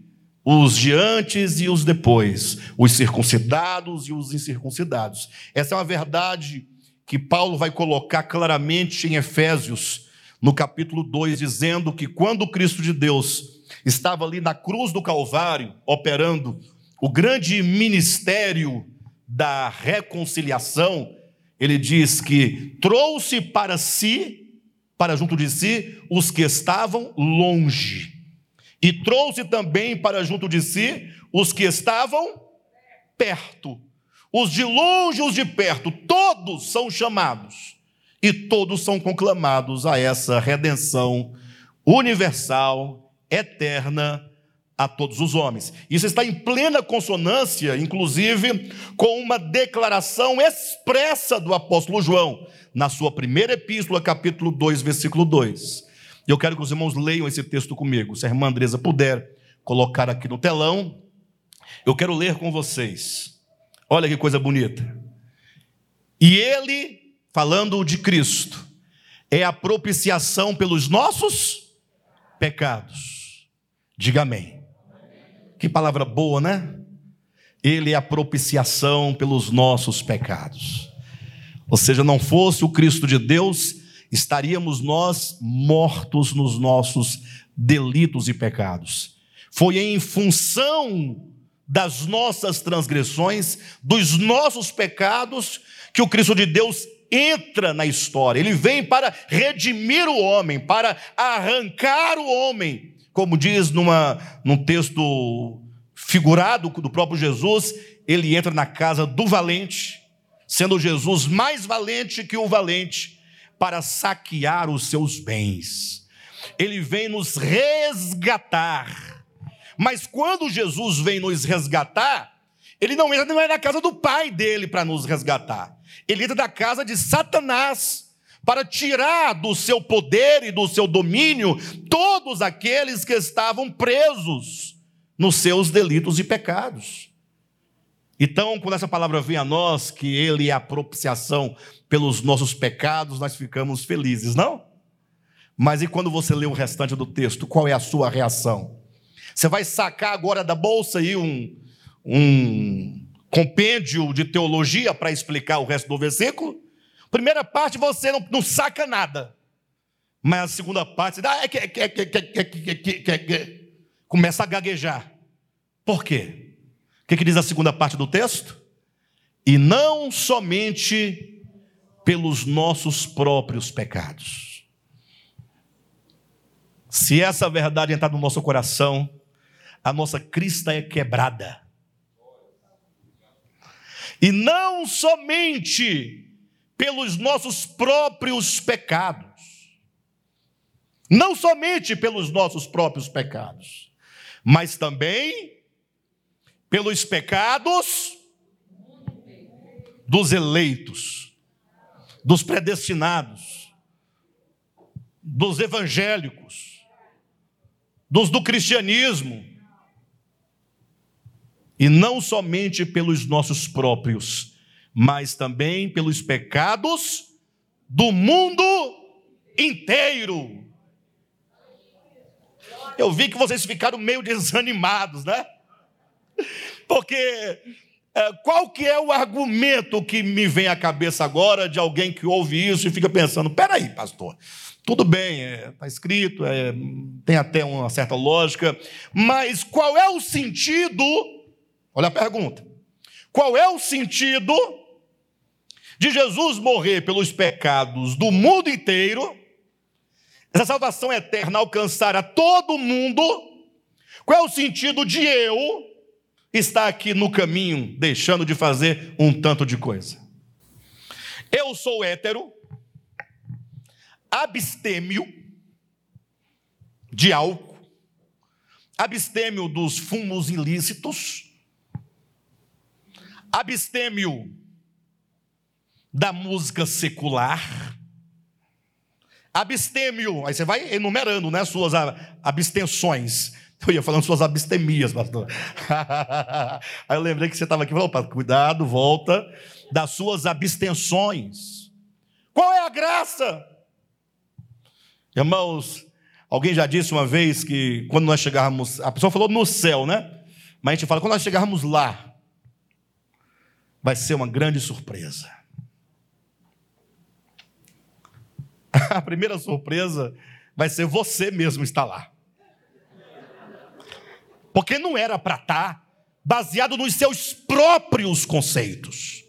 os de antes e os depois, os circuncidados e os incircuncidados. Essa é uma verdade que Paulo vai colocar claramente em Efésios, no capítulo 2, dizendo que quando o Cristo de Deus estava ali na cruz do Calvário, operando o grande ministério da reconciliação, ele diz que trouxe para si para junto de si os que estavam longe, e trouxe também para junto de si os que estavam perto. Os de longe, os de perto, todos são chamados e todos são conclamados a essa redenção universal, eterna a todos os homens. Isso está em plena consonância, inclusive, com uma declaração expressa do apóstolo João, na sua primeira epístola, capítulo 2, versículo 2. Eu quero que os irmãos leiam esse texto comigo. Se a irmã Andresa puder colocar aqui no telão, eu quero ler com vocês. Olha que coisa bonita. E ele, falando de Cristo, é a propiciação pelos nossos pecados. Diga amém. Que palavra boa, né? Ele é a propiciação pelos nossos pecados. Ou seja, não fosse o Cristo de Deus, estaríamos nós mortos nos nossos delitos e pecados. Foi em função das nossas transgressões, dos nossos pecados, que o Cristo de Deus entra na história. Ele vem para redimir o homem, para arrancar o homem. Como diz numa, num texto figurado do próprio Jesus, ele entra na casa do valente sendo Jesus mais valente que o valente, para saquear os seus bens. Ele vem nos resgatar. Mas quando Jesus vem nos resgatar, ele não entra é na casa do pai dele para nos resgatar. Ele entra da casa de Satanás para tirar do seu poder e do seu domínio todos aqueles que estavam presos nos seus delitos e pecados. Então, quando essa palavra vem a nós, que Ele é a propiciação pelos nossos pecados, nós ficamos felizes, não? Mas e quando você lê o restante do texto, qual é a sua reação? Você vai sacar agora da bolsa aí um, um compêndio de teologia para explicar o resto do versículo? Primeira parte você não, não saca nada. Mas a segunda parte, você começa a gaguejar. Por quê? que, que diz a segunda parte do texto? E não somente pelos nossos próprios pecados. Se essa verdade entrar no nosso coração, a nossa crista é quebrada. E não somente pelos nossos próprios pecados. Não somente pelos nossos próprios pecados, mas também pelos pecados dos eleitos, dos predestinados, dos evangélicos, dos do cristianismo, e não somente pelos nossos próprios, mas também pelos pecados do mundo inteiro. Eu vi que vocês ficaram meio desanimados, né? Porque é, qual que é o argumento que me vem à cabeça agora de alguém que ouve isso e fica pensando, peraí, pastor, tudo bem, está é, tá escrito, é, tem até uma certa lógica, mas qual é o sentido? Olha a pergunta. Qual é o sentido de Jesus morrer pelos pecados do mundo inteiro, essa salvação eterna alcançar a todo mundo? Qual é o sentido de eu estar aqui no caminho, deixando de fazer um tanto de coisa? Eu sou hétero, abstêmio de álcool, abstêmio dos fumos ilícitos, abstêmio da música secular, abstêmio, aí você vai enumerando, né, suas abstenções. (laughs) Eu ia falando suas abstemias, pastor. (laughs) aí eu lembrei que você estava aqui, falou, cuidado, volta das suas abstenções. Qual é a graça? Irmãos, alguém já disse uma vez que quando nós chegarmos, a pessoa falou no céu, né? Mas a gente fala, quando nós chegarmos lá, vai ser uma grande surpresa. (laughs) A primeira surpresa vai ser você mesmo estar lá. Porque não era para estar tá baseado nos seus próprios conceitos.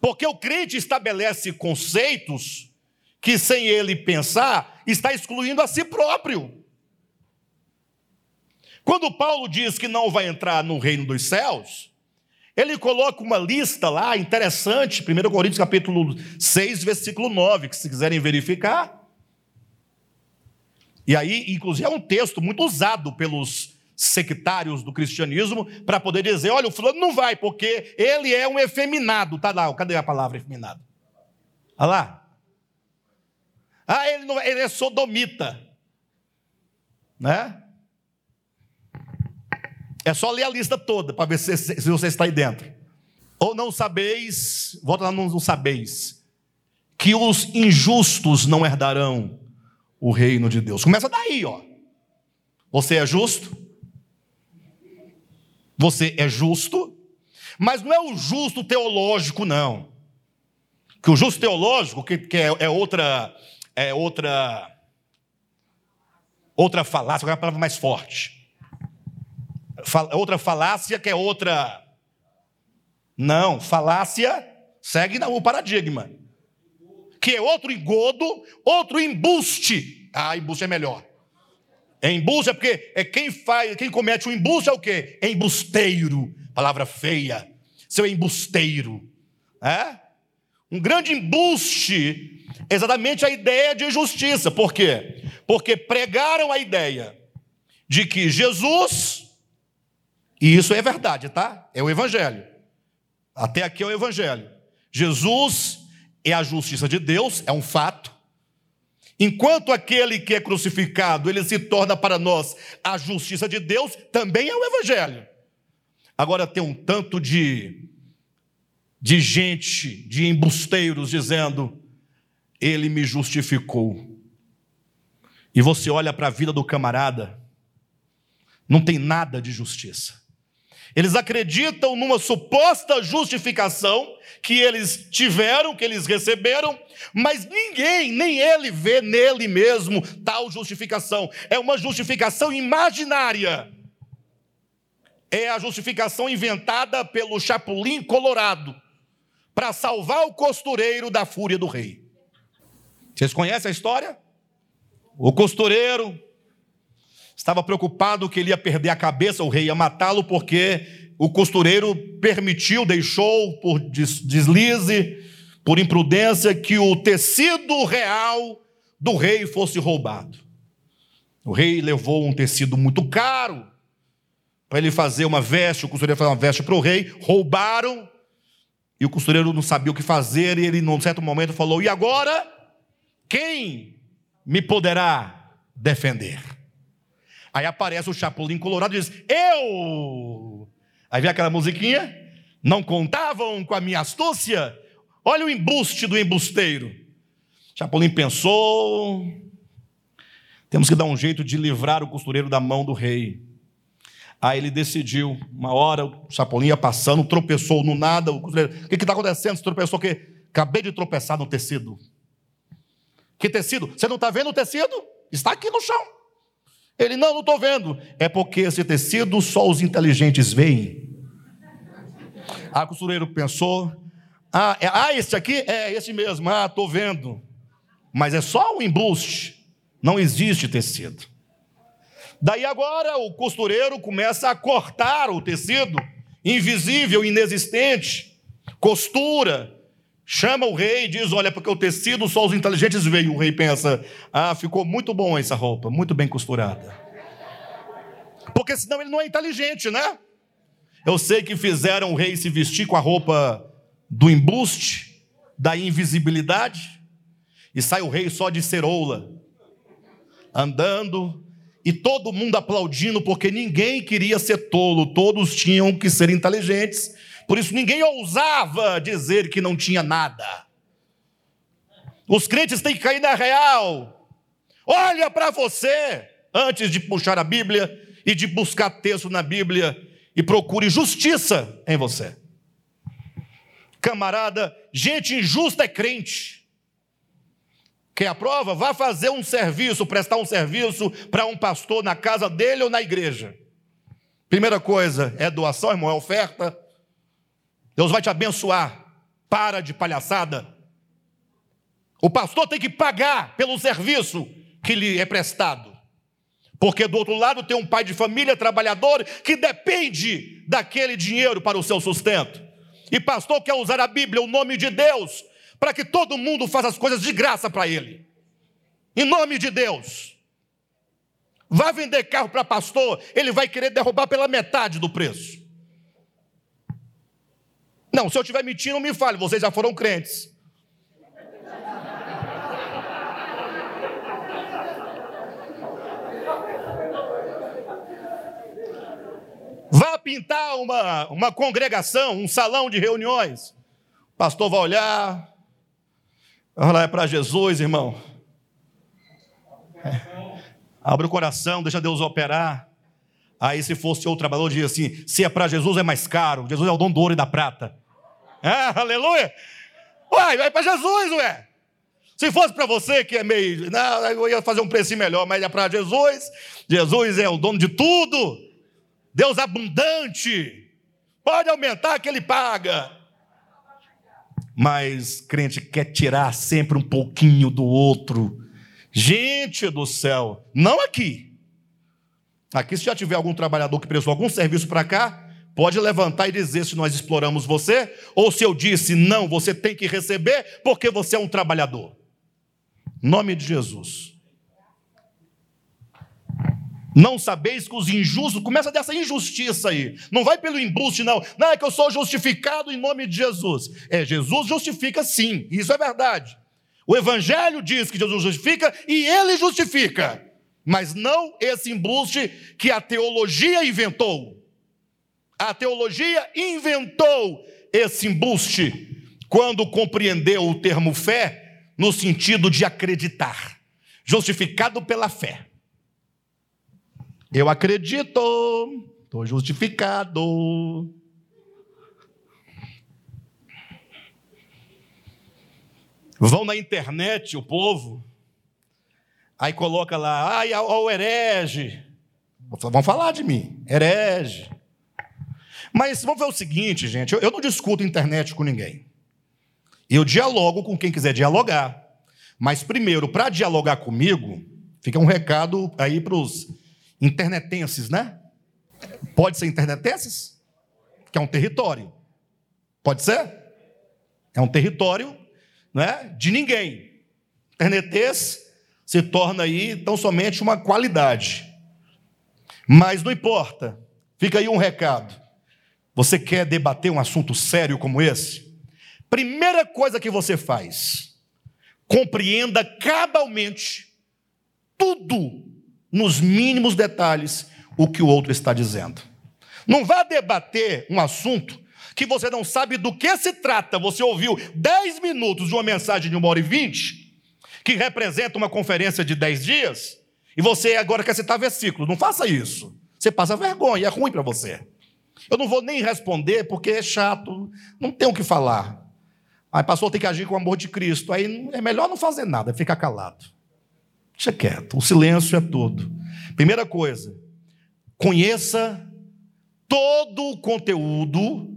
Porque o crente estabelece conceitos que, sem ele pensar, está excluindo a si próprio. Quando Paulo diz que não vai entrar no reino dos céus, ele coloca uma lista lá interessante, 1 Coríntios capítulo 6, versículo 9, que se quiserem verificar. E aí, inclusive, é um texto muito usado pelos sectários do cristianismo para poder dizer: olha, o fulano não vai, porque ele é um efeminado. Tá lá, cadê a palavra efeminado? Olha lá. Ah, ele, não, ele é sodomita. Né? É só ler a lista toda para ver se, se, você está aí dentro. Ou não sabeis, volta lá não sabeis, que os injustos não herdarão o reino de Deus. Começa daí, ó. Você é justo? Você é justo, mas não é o justo teológico, não. Que o justo teológico, que, que é, é outra é outra outra falácia, é a palavra mais forte. Outra falácia que é outra. Não, falácia segue o paradigma. Que é outro engodo, outro embuste. Ah, embuste é melhor. É embuste é porque é quem faz, quem comete o um embuste é o quê? É embusteiro. Palavra feia. Seu embusteiro. É? Um grande embuste, exatamente a ideia de justiça. Por quê? Porque pregaram a ideia de que Jesus, e isso é verdade, tá? É o Evangelho. Até aqui é o Evangelho. Jesus é a justiça de Deus, é um fato. Enquanto aquele que é crucificado, ele se torna para nós a justiça de Deus, também é o Evangelho. Agora tem um tanto de de gente, de embusteiros, dizendo: Ele me justificou. E você olha para a vida do camarada, não tem nada de justiça. Eles acreditam numa suposta justificação que eles tiveram, que eles receberam, mas ninguém, nem ele vê nele mesmo tal justificação. É uma justificação imaginária. É a justificação inventada pelo Chapulim Colorado para salvar o costureiro da fúria do rei. Vocês conhecem a história? O costureiro estava preocupado que ele ia perder a cabeça, o rei ia matá-lo, porque o costureiro permitiu, deixou por deslize, por imprudência, que o tecido real do rei fosse roubado. O rei levou um tecido muito caro para ele fazer uma veste, o costureiro fazer uma veste para o rei, roubaram, e o costureiro não sabia o que fazer, e ele, num certo momento, falou: E agora? Quem me poderá defender? Aí aparece o Chapolin Colorado e diz: Eu! Aí vem aquela musiquinha. Não contavam com a minha astúcia? Olha o embuste do embusteiro. Chapolin pensou: temos que dar um jeito de livrar o costureiro da mão do rei. Aí ele decidiu, uma hora o Chapolin ia passando, tropeçou no nada, o costureiro, o que está acontecendo? Você tropeçou o quê? Acabei de tropeçar no tecido. Que tecido? Você não está vendo o tecido? Está aqui no chão. Ele, não, não estou vendo. É porque esse tecido só os inteligentes veem. A o costureiro pensou, ah, é, ah, esse aqui? É esse mesmo, ah, estou vendo. Mas é só o embuste, não existe tecido. Daí agora o costureiro começa a cortar o tecido, invisível, inexistente, costura, chama o rei e diz: Olha, porque o tecido só os inteligentes veem. O rei pensa: Ah, ficou muito bom essa roupa, muito bem costurada. Porque senão ele não é inteligente, né? Eu sei que fizeram o rei se vestir com a roupa do embuste, da invisibilidade, e sai o rei só de ceroula, andando, e todo mundo aplaudindo, porque ninguém queria ser tolo, todos tinham que ser inteligentes, por isso ninguém ousava dizer que não tinha nada. Os crentes têm que cair na real. Olha para você antes de puxar a Bíblia e de buscar texto na Bíblia e procure justiça em você. Camarada, gente injusta é crente. Quer a prova? Vá fazer um serviço, prestar um serviço para um pastor na casa dele ou na igreja. Primeira coisa é doação, irmão, é oferta. Deus vai te abençoar. Para de palhaçada. O pastor tem que pagar pelo serviço que lhe é prestado. Porque do outro lado tem um pai de família trabalhador que depende daquele dinheiro para o seu sustento. E pastor quer usar a Bíblia, o nome de Deus, para que todo mundo faça as coisas de graça para ele. Em nome de Deus. Vai vender carro para pastor, ele vai querer derrubar pela metade do preço. Não, se eu estiver mentindo, me fale, vocês já foram crentes. Vá pintar uma, uma congregação, um salão de reuniões. O pastor vai olhar, Olha é para Jesus, irmão. É. Abre o coração, deixa Deus operar. Aí, se fosse outro trabalhador, diz assim: se é para Jesus, é mais caro. Jesus é o dono do ouro e da prata. É, aleluia. Uai, vai para Jesus, ué. Se fosse para você que é meio. Não, eu ia fazer um preço melhor, mas é para Jesus. Jesus é o dono de tudo. Deus abundante. Pode aumentar que ele paga mas crente quer tirar sempre um pouquinho do outro. Gente do céu, não aqui. Aqui, se já tiver algum trabalhador que prestou algum serviço para cá, pode levantar e dizer se nós exploramos você, ou se eu disse não, você tem que receber porque você é um trabalhador. Nome de Jesus. Não sabeis que os injustos, começa dessa injustiça aí. Não vai pelo embuste, não. Não, é que eu sou justificado em nome de Jesus. É, Jesus justifica sim, isso é verdade. O Evangelho diz que Jesus justifica e ele justifica. Mas não esse embuste que a teologia inventou. A teologia inventou esse embuste quando compreendeu o termo fé no sentido de acreditar. Justificado pela fé. Eu acredito, estou justificado. Vão na internet o povo, aí coloca lá, ai, o herege. Vão falar de mim, herege. Mas vamos ver o seguinte, gente, eu, eu não discuto internet com ninguém. Eu dialogo com quem quiser dialogar. Mas primeiro, para dialogar comigo, fica um recado aí para os internetenses, né? Pode ser internetenses? que é um território. Pode ser? É um território né, de ninguém. Internetês se torna aí tão somente uma qualidade. Mas não importa. Fica aí um recado. Você quer debater um assunto sério como esse? Primeira coisa que você faz, compreenda cabalmente tudo nos mínimos detalhes o que o outro está dizendo. Não vá debater um assunto que você não sabe do que se trata. Você ouviu 10 minutos de uma mensagem de uma hora e vinte, que representa uma conferência de 10 dias, e você agora quer citar versículos. Não faça isso. Você passa vergonha, é ruim para você. Eu não vou nem responder porque é chato, não tem o que falar. Aí passou, tem que agir com o amor de Cristo. Aí é melhor não fazer nada, ficar calado. Deixa quieto, o silêncio é tudo. Primeira coisa, conheça todo o conteúdo,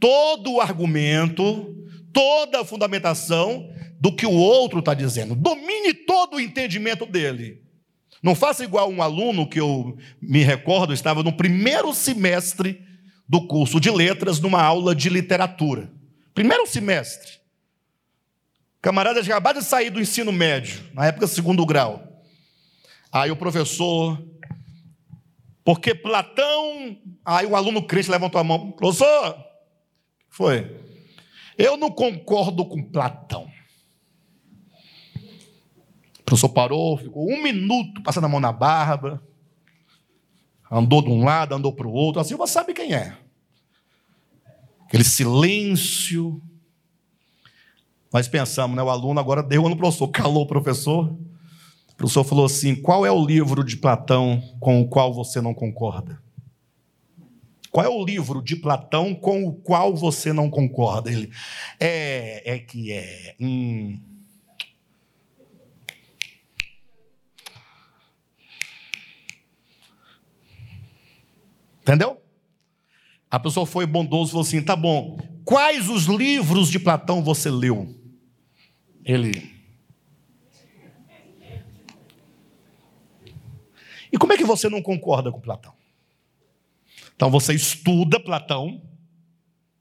todo o argumento, toda a fundamentação do que o outro está dizendo. Domine todo o entendimento dele. Não faça igual um aluno que eu me recordo, estava no primeiro semestre do curso de letras, numa aula de literatura. Primeiro semestre. Camarada tinha acabado de sair do ensino médio, na época segundo grau. Aí o professor, porque Platão, aí o aluno crente levantou a mão, professor, foi, eu não concordo com Platão. O professor parou, ficou um minuto passando a mão na barba, andou de um lado, andou para o outro, assim, você sabe quem é. Aquele silêncio, nós pensamos, né? O aluno agora deu no professor, calou o professor. O professor falou assim: qual é o livro de Platão com o qual você não concorda? Qual é o livro de Platão com o qual você não concorda? Ele é, é que é. Hum, Entendeu? A pessoa foi bondoso e falou assim: tá bom, quais os livros de Platão você leu? Ele. E como é que você não concorda com Platão? Então você estuda Platão,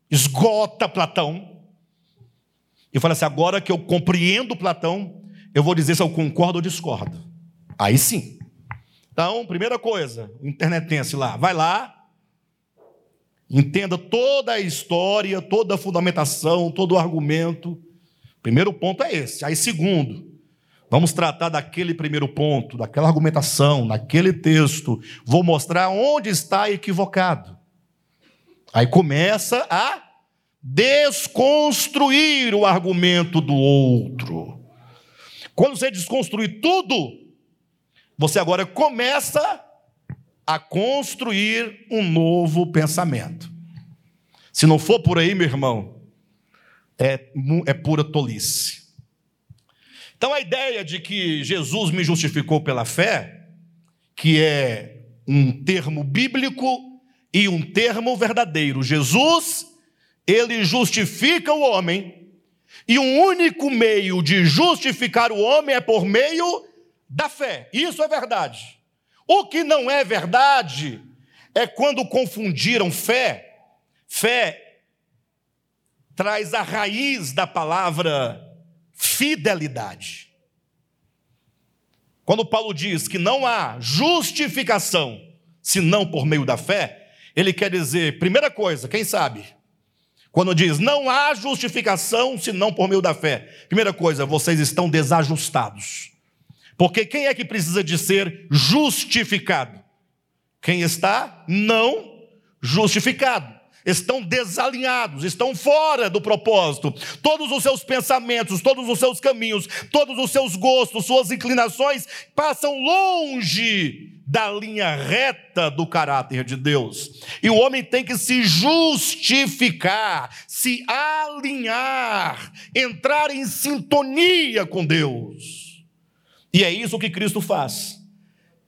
esgota Platão, e fala assim: agora que eu compreendo Platão, eu vou dizer se eu concordo ou discordo. Aí sim. Então, primeira coisa, o internetense lá, vai lá, entenda toda a história, toda a fundamentação, todo o argumento Primeiro ponto é esse. Aí, segundo, vamos tratar daquele primeiro ponto, daquela argumentação, naquele texto. Vou mostrar onde está equivocado. Aí começa a desconstruir o argumento do outro. Quando você desconstruir tudo, você agora começa a construir um novo pensamento. Se não for por aí, meu irmão, é, é pura tolice. Então a ideia de que Jesus me justificou pela fé, que é um termo bíblico e um termo verdadeiro. Jesus, ele justifica o homem, e um único meio de justificar o homem é por meio da fé. Isso é verdade. O que não é verdade é quando confundiram fé, fé traz a raiz da palavra fidelidade. Quando Paulo diz que não há justificação senão por meio da fé, ele quer dizer, primeira coisa, quem sabe? Quando diz não há justificação senão por meio da fé, primeira coisa, vocês estão desajustados. Porque quem é que precisa de ser justificado? Quem está não justificado estão desalinhados, estão fora do propósito. Todos os seus pensamentos, todos os seus caminhos, todos os seus gostos, suas inclinações passam longe da linha reta do caráter de Deus. E o homem tem que se justificar, se alinhar, entrar em sintonia com Deus. E é isso que Cristo faz.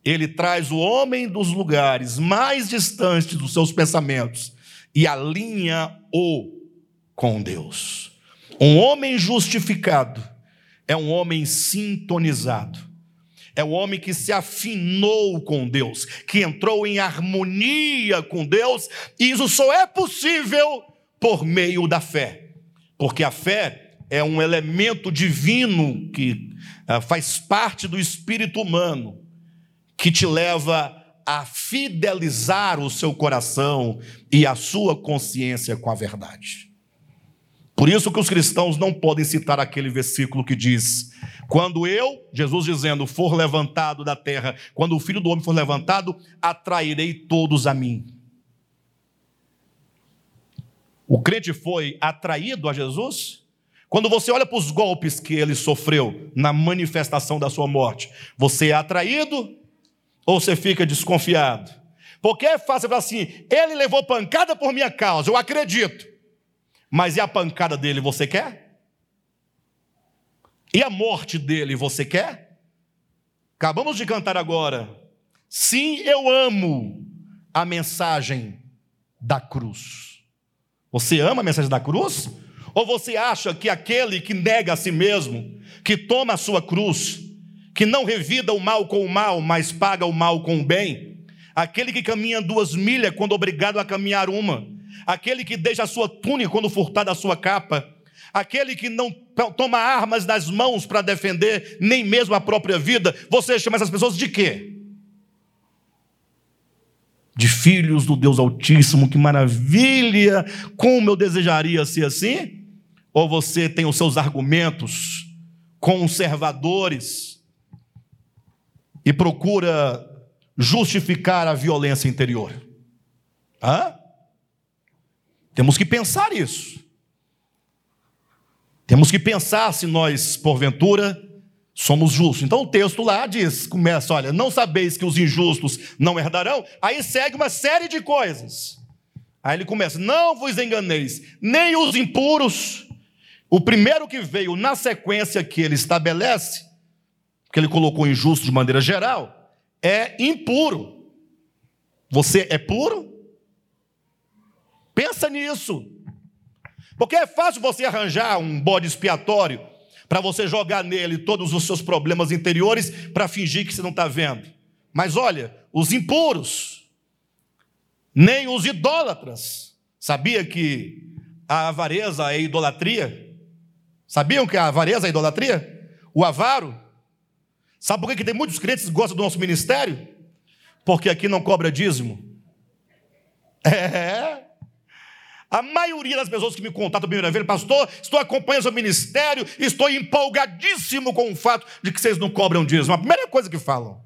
Ele traz o homem dos lugares mais distantes dos seus pensamentos e alinha-o com Deus. Um homem justificado é um homem sintonizado. É o homem que se afinou com Deus, que entrou em harmonia com Deus, e isso só é possível por meio da fé. Porque a fé é um elemento divino que faz parte do espírito humano, que te leva a fidelizar o seu coração e a sua consciência com a verdade. Por isso que os cristãos não podem citar aquele versículo que diz: Quando eu, Jesus dizendo, for levantado da terra, quando o filho do homem for levantado, atrairei todos a mim. O crente foi atraído a Jesus? Quando você olha para os golpes que ele sofreu na manifestação da sua morte, você é atraído ou você fica desconfiado? Porque é fácil falar assim: ele levou pancada por minha causa, eu acredito. Mas e a pancada dele você quer? E a morte dele você quer? Acabamos de cantar agora. Sim, eu amo a mensagem da cruz. Você ama a mensagem da cruz? Ou você acha que aquele que nega a si mesmo, que toma a sua cruz, que não revida o mal com o mal, mas paga o mal com o bem, aquele que caminha duas milhas quando obrigado a caminhar uma, aquele que deixa a sua túnica quando furtada a sua capa, aquele que não toma armas nas mãos para defender nem mesmo a própria vida, você chama essas pessoas de quê? De filhos do Deus Altíssimo, que maravilha! Como eu desejaria ser assim? Ou você tem os seus argumentos conservadores e procura justificar a violência interior? Hã? Temos que pensar isso. Temos que pensar se nós, porventura, somos justos. Então o texto lá diz, começa, olha, não sabeis que os injustos não herdarão? Aí segue uma série de coisas. Aí ele começa, não vos enganeis, nem os impuros. O primeiro que veio na sequência que ele estabelece, que ele colocou injusto de maneira geral, é impuro. Você é puro? Pensa nisso. Porque é fácil você arranjar um bode expiatório para você jogar nele todos os seus problemas interiores para fingir que você não está vendo. Mas olha, os impuros, nem os idólatras, sabia que a avareza é idolatria? Sabiam que a avareza é idolatria? O avaro? Sabe por que tem muitos crentes que gostam do nosso ministério? Porque aqui não cobra dízimo. (laughs) É. A maioria das pessoas que me contatam a primeira vez, pastor, estou acompanhando seu ministério, estou empolgadíssimo com o fato de que vocês não cobram dízimo. A primeira coisa que falam.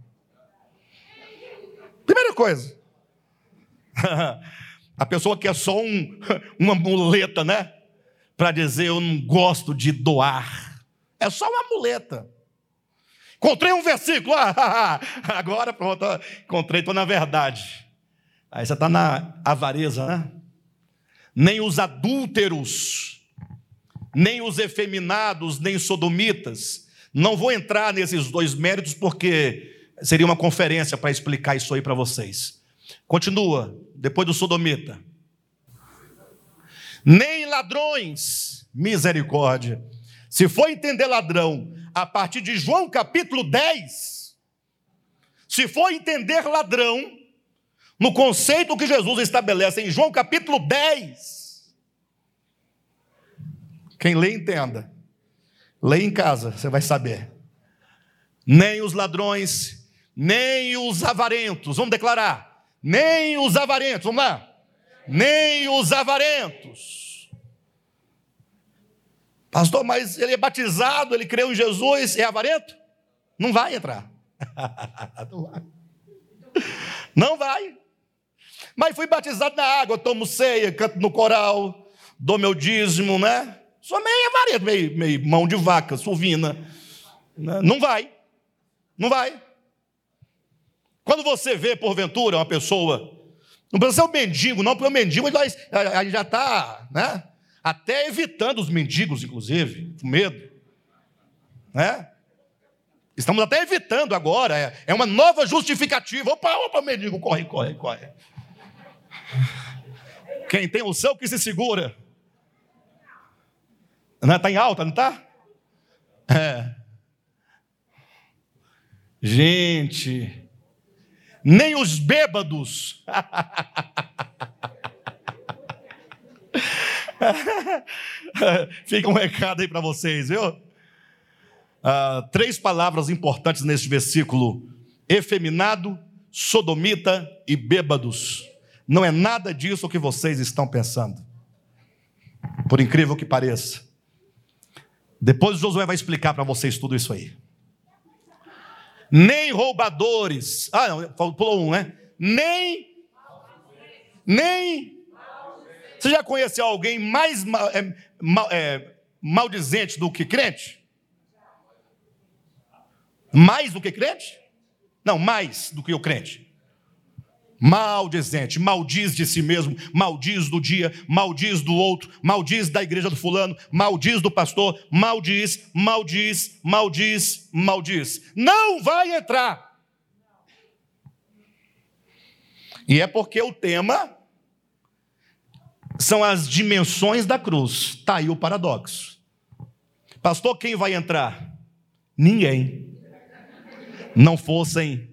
Primeira coisa. (laughs) a pessoa quer só um, (laughs) uma muleta, né? Para dizer eu não gosto de doar. É só uma muleta. Encontrei um versículo, ah, agora pronto, encontrei, estou na verdade. Aí você está na avareza, né? nem os adúlteros, nem os efeminados, nem sodomitas. Não vou entrar nesses dois méritos porque seria uma conferência para explicar isso aí para vocês. Continua, depois do sodomita. Nem ladrões, misericórdia. Se for entender ladrão a partir de João capítulo 10, se for entender ladrão no conceito que Jesus estabelece em João capítulo 10. Quem lê, entenda. Lê em casa, você vai saber. Nem os ladrões, nem os avarentos, vamos declarar. Nem os avarentos, vamos lá. Nem os avarentos. Pastor, mas ele é batizado, ele creu em Jesus, é avarento? Não vai entrar. (laughs) Não vai. Mas fui batizado na água, tomo ceia, canto no coral, dou meu dízimo, né? Sou meio avarento, meio, meio mão de vaca, suvina. Né? Não vai. Não vai. Quando você vê, porventura, uma pessoa, não precisa ser um mendigo, não, porque o mendigo ele já está, né? Até evitando os mendigos, inclusive, com medo. Né? Estamos até evitando agora, é, é uma nova justificativa. Opa, opa, mendigo, corre, corre, corre. Quem tem o céu que se segura. Está é? em alta, não está? É. Gente, nem os bêbados. (laughs) Fica um recado aí para vocês, viu? Uh, três palavras importantes neste versículo: efeminado, sodomita e bêbados. Não é nada disso que vocês estão pensando. Por incrível que pareça. Depois Josué vai explicar para vocês tudo isso aí. Nem roubadores. Ah, não, pulou um, né? Nem. Nem. Você já conheceu alguém mais é, é, maldizente do que crente? Mais do que crente? Não, mais do que o crente. Maldizente, maldiz de si mesmo, maldiz do dia, maldiz do outro, maldiz da igreja do fulano, maldiz do pastor, maldiz, maldiz, maldiz, maldiz. Não vai entrar. E é porque o tema são as dimensões da cruz. Está aí o paradoxo. Pastor, quem vai entrar? Ninguém. Não fossem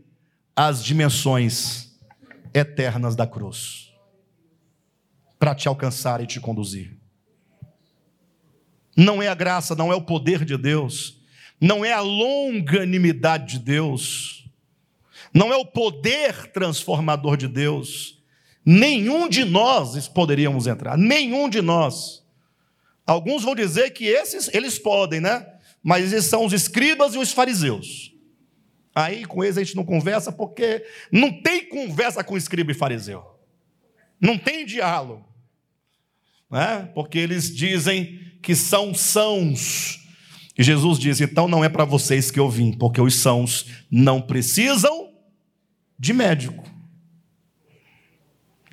as dimensões eternas da cruz para te alcançar e te conduzir. Não é a graça, não é o poder de Deus, não é a longanimidade de Deus, não é o poder transformador de Deus. Nenhum de nós poderíamos entrar, nenhum de nós. Alguns vão dizer que esses eles podem, né? Mas esses são os escribas e os fariseus. Aí com eles a gente não conversa porque não tem conversa com escriba e fariseu. Não tem diálogo. Né? Porque eles dizem que são sãos. E Jesus diz: então não é para vocês que eu vim, porque os sãos não precisam de médico.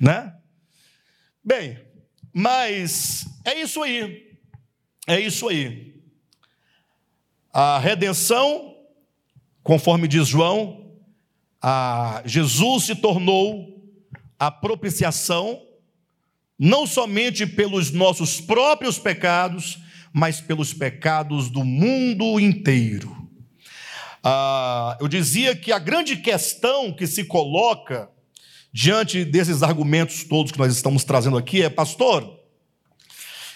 Né? Bem, mas é isso aí. É isso aí. A redenção Conforme diz João, Jesus se tornou a propiciação, não somente pelos nossos próprios pecados, mas pelos pecados do mundo inteiro. Ah, eu dizia que a grande questão que se coloca diante desses argumentos todos que nós estamos trazendo aqui é, pastor,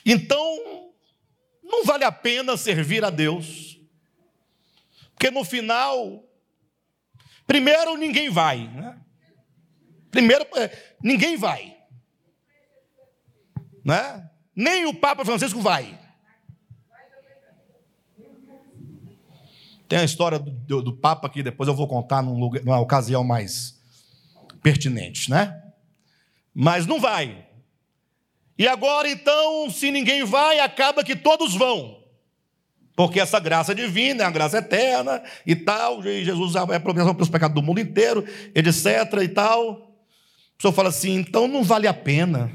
então não vale a pena servir a Deus porque no final, primeiro ninguém vai. Né? Primeiro, é, ninguém vai. Né? Nem o Papa Francisco vai. Tem a história do, do Papa que depois eu vou contar num lugar, numa ocasião mais pertinente, né? Mas não vai. E agora então, se ninguém vai, acaba que todos vão. Porque essa graça divina é uma graça eterna e tal, e Jesus é propiciação pelos pecados do mundo inteiro, etc. e tal. A pessoa fala assim, então não vale a pena.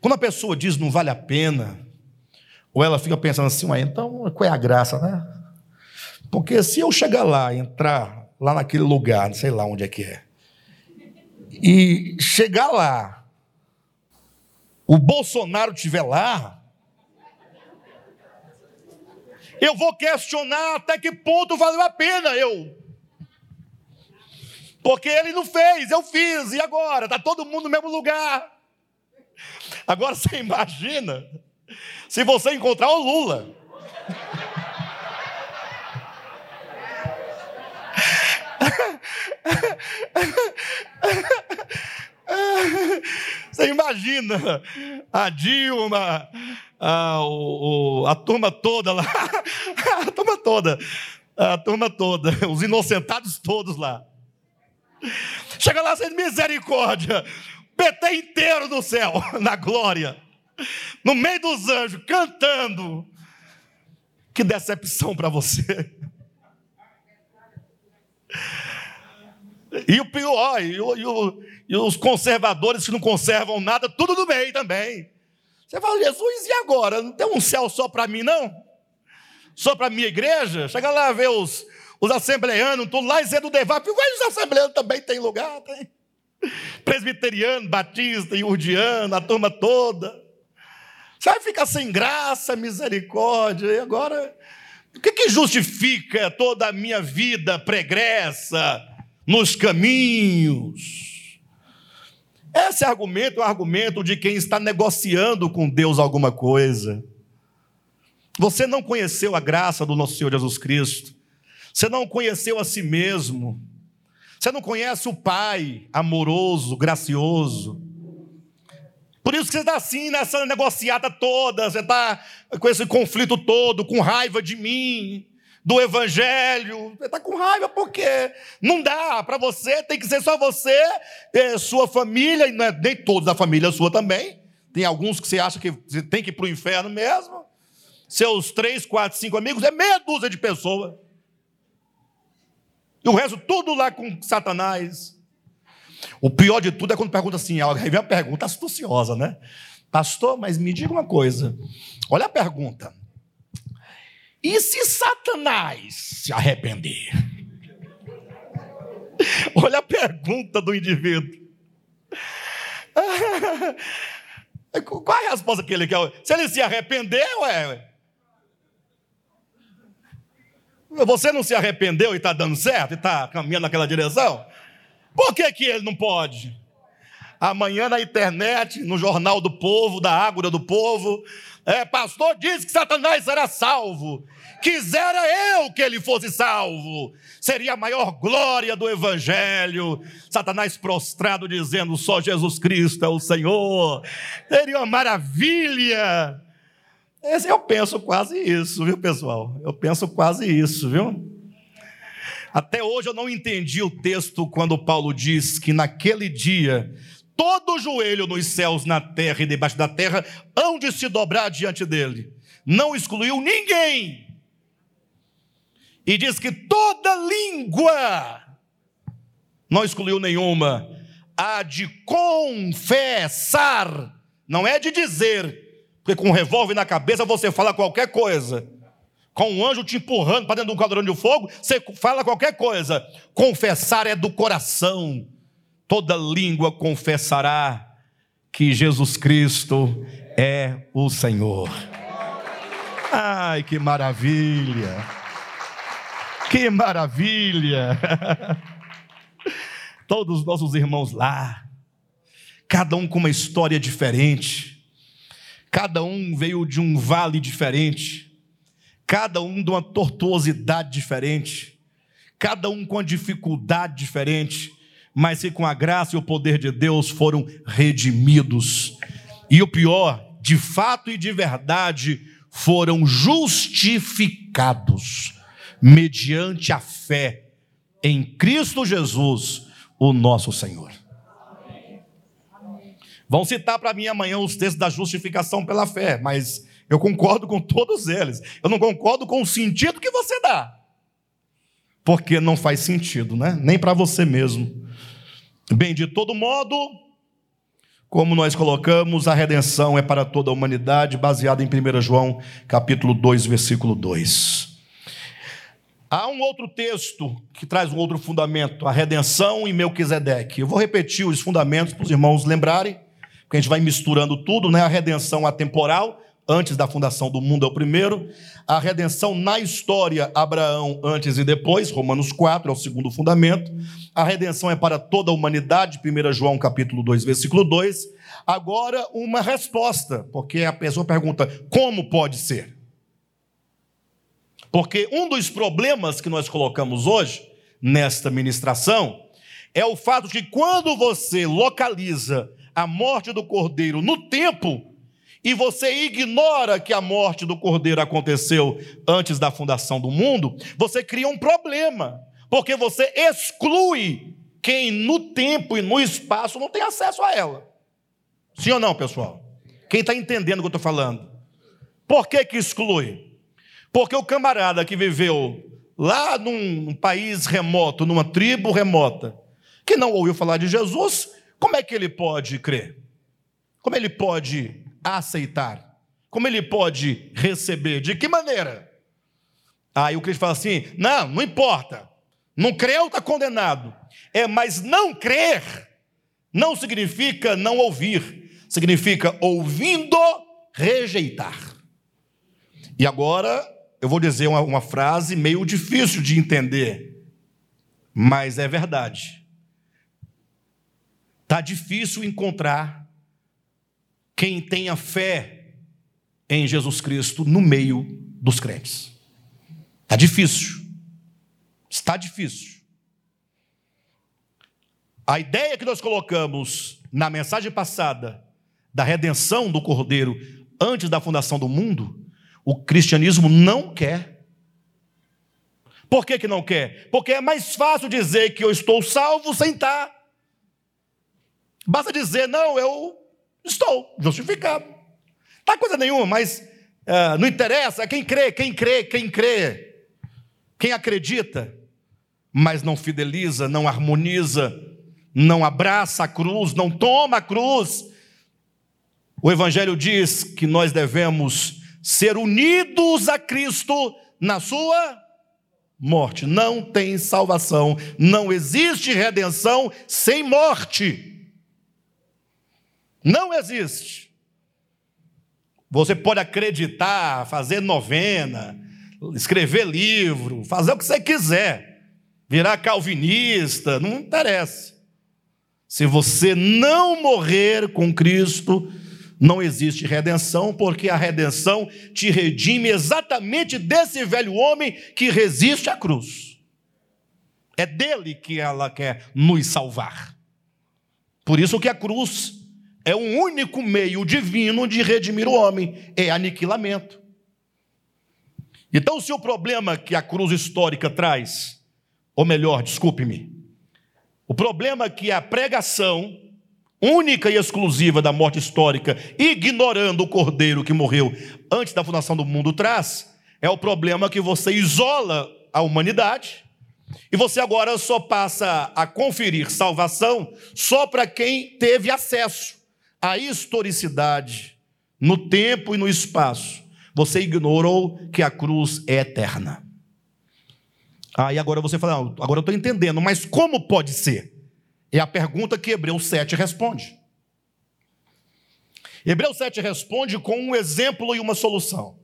Quando a pessoa diz não vale a pena, ou ela fica pensando assim, ué, então qual é a graça, né? Porque se eu chegar lá, entrar lá naquele lugar, não sei lá onde é que é, e chegar lá, o Bolsonaro estiver lá, eu vou questionar até que ponto valeu a pena eu. Porque ele não fez, eu fiz, e agora? Está todo mundo no mesmo lugar. Agora você (laughs) imagina se você encontrar o Lula. (laughs) (laughs) Você imagina a Dilma, a, o, a turma toda lá, (laughs) a turma toda, a turma toda, os inocentados todos lá. Chega lá sem misericórdia, PT inteiro no céu, (laughs) na glória, no meio dos anjos, cantando. Que decepção para você. E o pior, e, o, e, o, e, os conservadores que não conservam nada, tudo do bem também. Você fala, Jesus, e agora? Não tem um céu só para mim, não? Só para a minha igreja? Chega lá ver os, os assembleanos, tudo lá e Zé do Devap, vai os assembleanos também tem lugar, tem. Presbiteriano, batista, iurdiano, a turma toda. Você vai ficar sem graça, misericórdia, e agora O que, que justifica toda a minha vida pregressa nos caminhos? Esse argumento é o argumento de quem está negociando com Deus alguma coisa. Você não conheceu a graça do nosso Senhor Jesus Cristo. Você não conheceu a si mesmo. Você não conhece o Pai amoroso, gracioso. Por isso que você está assim nessa negociata toda, você está com esse conflito todo, com raiva de mim, do Evangelho. Você está com raiva porque não dá para você, tem que ser só você, é, sua família, e não é nem todos da família sua também. Tem alguns que você acha que você tem que ir para o inferno mesmo. Seus três, quatro, cinco amigos, é meia dúzia de pessoas. E o resto tudo lá com Satanás. O pior de tudo é quando pergunta assim, aí vem a pergunta astuciosa, né? Pastor, mas me diga uma coisa. Olha a pergunta. E se Satanás se arrepender? (laughs) Olha a pergunta do indivíduo. (laughs) Qual é a resposta que ele quer? Se ele se arrepender, ué. Você não se arrependeu e está dando certo e está caminhando naquela direção? Por que, que ele não pode? Amanhã na internet, no Jornal do Povo, da Ágora do Povo, é, pastor disse que Satanás será salvo. Quisera eu que ele fosse salvo. Seria a maior glória do Evangelho. Satanás prostrado dizendo: só Jesus Cristo é o Senhor. Seria uma maravilha. Eu penso quase isso, viu, pessoal? Eu penso quase isso, viu? Até hoje eu não entendi o texto quando Paulo diz que naquele dia todo joelho nos céus, na terra e debaixo da terra hão de se dobrar diante dele. Não excluiu ninguém. E diz que toda língua, não excluiu nenhuma, há de confessar, não é de dizer, porque com um revólver na cabeça você fala qualquer coisa com um anjo te empurrando para dentro de um caldeirão de fogo, você fala qualquer coisa. Confessar é do coração. Toda língua confessará que Jesus Cristo é o Senhor. Ai, que maravilha! Que maravilha! (laughs) Todos os nossos irmãos lá, cada um com uma história diferente, cada um veio de um vale diferente cada um de uma tortuosidade diferente, cada um com uma dificuldade diferente, mas que com a graça e o poder de Deus foram redimidos. E o pior, de fato e de verdade, foram justificados mediante a fé em Cristo Jesus, o nosso Senhor. Vão citar para mim amanhã os textos da justificação pela fé, mas eu concordo com todos eles. Eu não concordo com o sentido que você dá. Porque não faz sentido, né? Nem para você mesmo. Bem, de todo modo, como nós colocamos, a redenção é para toda a humanidade, baseada em 1 João, capítulo 2, versículo 2. Há um outro texto que traz um outro fundamento, a redenção em Melquisedeque. Eu vou repetir os fundamentos para os irmãos lembrarem, porque a gente vai misturando tudo, né? A redenção atemporal, antes da fundação do mundo é o primeiro, a redenção na história, Abraão antes e depois, Romanos 4 é o segundo fundamento, a redenção é para toda a humanidade, 1 João capítulo 2, versículo 2, agora uma resposta, porque a pessoa pergunta, como pode ser? Porque um dos problemas que nós colocamos hoje, nesta ministração, é o fato de que quando você localiza a morte do cordeiro no tempo, e você ignora que a morte do cordeiro aconteceu antes da fundação do mundo, você cria um problema, porque você exclui quem no tempo e no espaço não tem acesso a ela. Sim ou não, pessoal? Quem está entendendo o que eu estou falando? Por que, que exclui? Porque o camarada que viveu lá num país remoto, numa tribo remota, que não ouviu falar de Jesus, como é que ele pode crer? Como ele pode aceitar? Como ele pode receber? De que maneira? Aí o crente fala assim: não, não importa. Não creu, está condenado. É, mas não crer não significa não ouvir, significa ouvindo, rejeitar. E agora eu vou dizer uma, uma frase meio difícil de entender, mas é verdade. Está difícil encontrar quem tenha fé em Jesus Cristo no meio dos crentes. Está difícil. Está difícil. A ideia que nós colocamos na mensagem passada da redenção do Cordeiro antes da fundação do mundo, o cristianismo não quer. Por que, que não quer? Porque é mais fácil dizer que eu estou salvo sem estar. Basta dizer, não, eu estou justificado. Não tá coisa nenhuma, mas uh, não interessa. Quem crê, quem crê, quem crê. Quem acredita, mas não fideliza, não harmoniza, não abraça a cruz, não toma a cruz. O Evangelho diz que nós devemos ser unidos a Cristo na sua morte. Não tem salvação, não existe redenção sem morte. Não existe. Você pode acreditar, fazer novena, escrever livro, fazer o que você quiser, virar calvinista, não interessa. Se você não morrer com Cristo, não existe redenção, porque a redenção te redime exatamente desse velho homem que resiste à cruz. É dele que ela quer nos salvar. Por isso que a cruz é o único meio divino de redimir o homem, é aniquilamento. Então, se o problema que a cruz histórica traz, ou melhor, desculpe-me, o problema que a pregação única e exclusiva da morte histórica, ignorando o cordeiro que morreu antes da fundação do mundo traz, é o problema que você isola a humanidade e você agora só passa a conferir salvação só para quem teve acesso à historicidade no tempo e no espaço. Você ignorou que a cruz é eterna. Aí agora você fala, agora eu estou entendendo, mas como pode ser? É a pergunta que Hebreus 7 responde. Hebreus 7 responde com um exemplo e uma solução.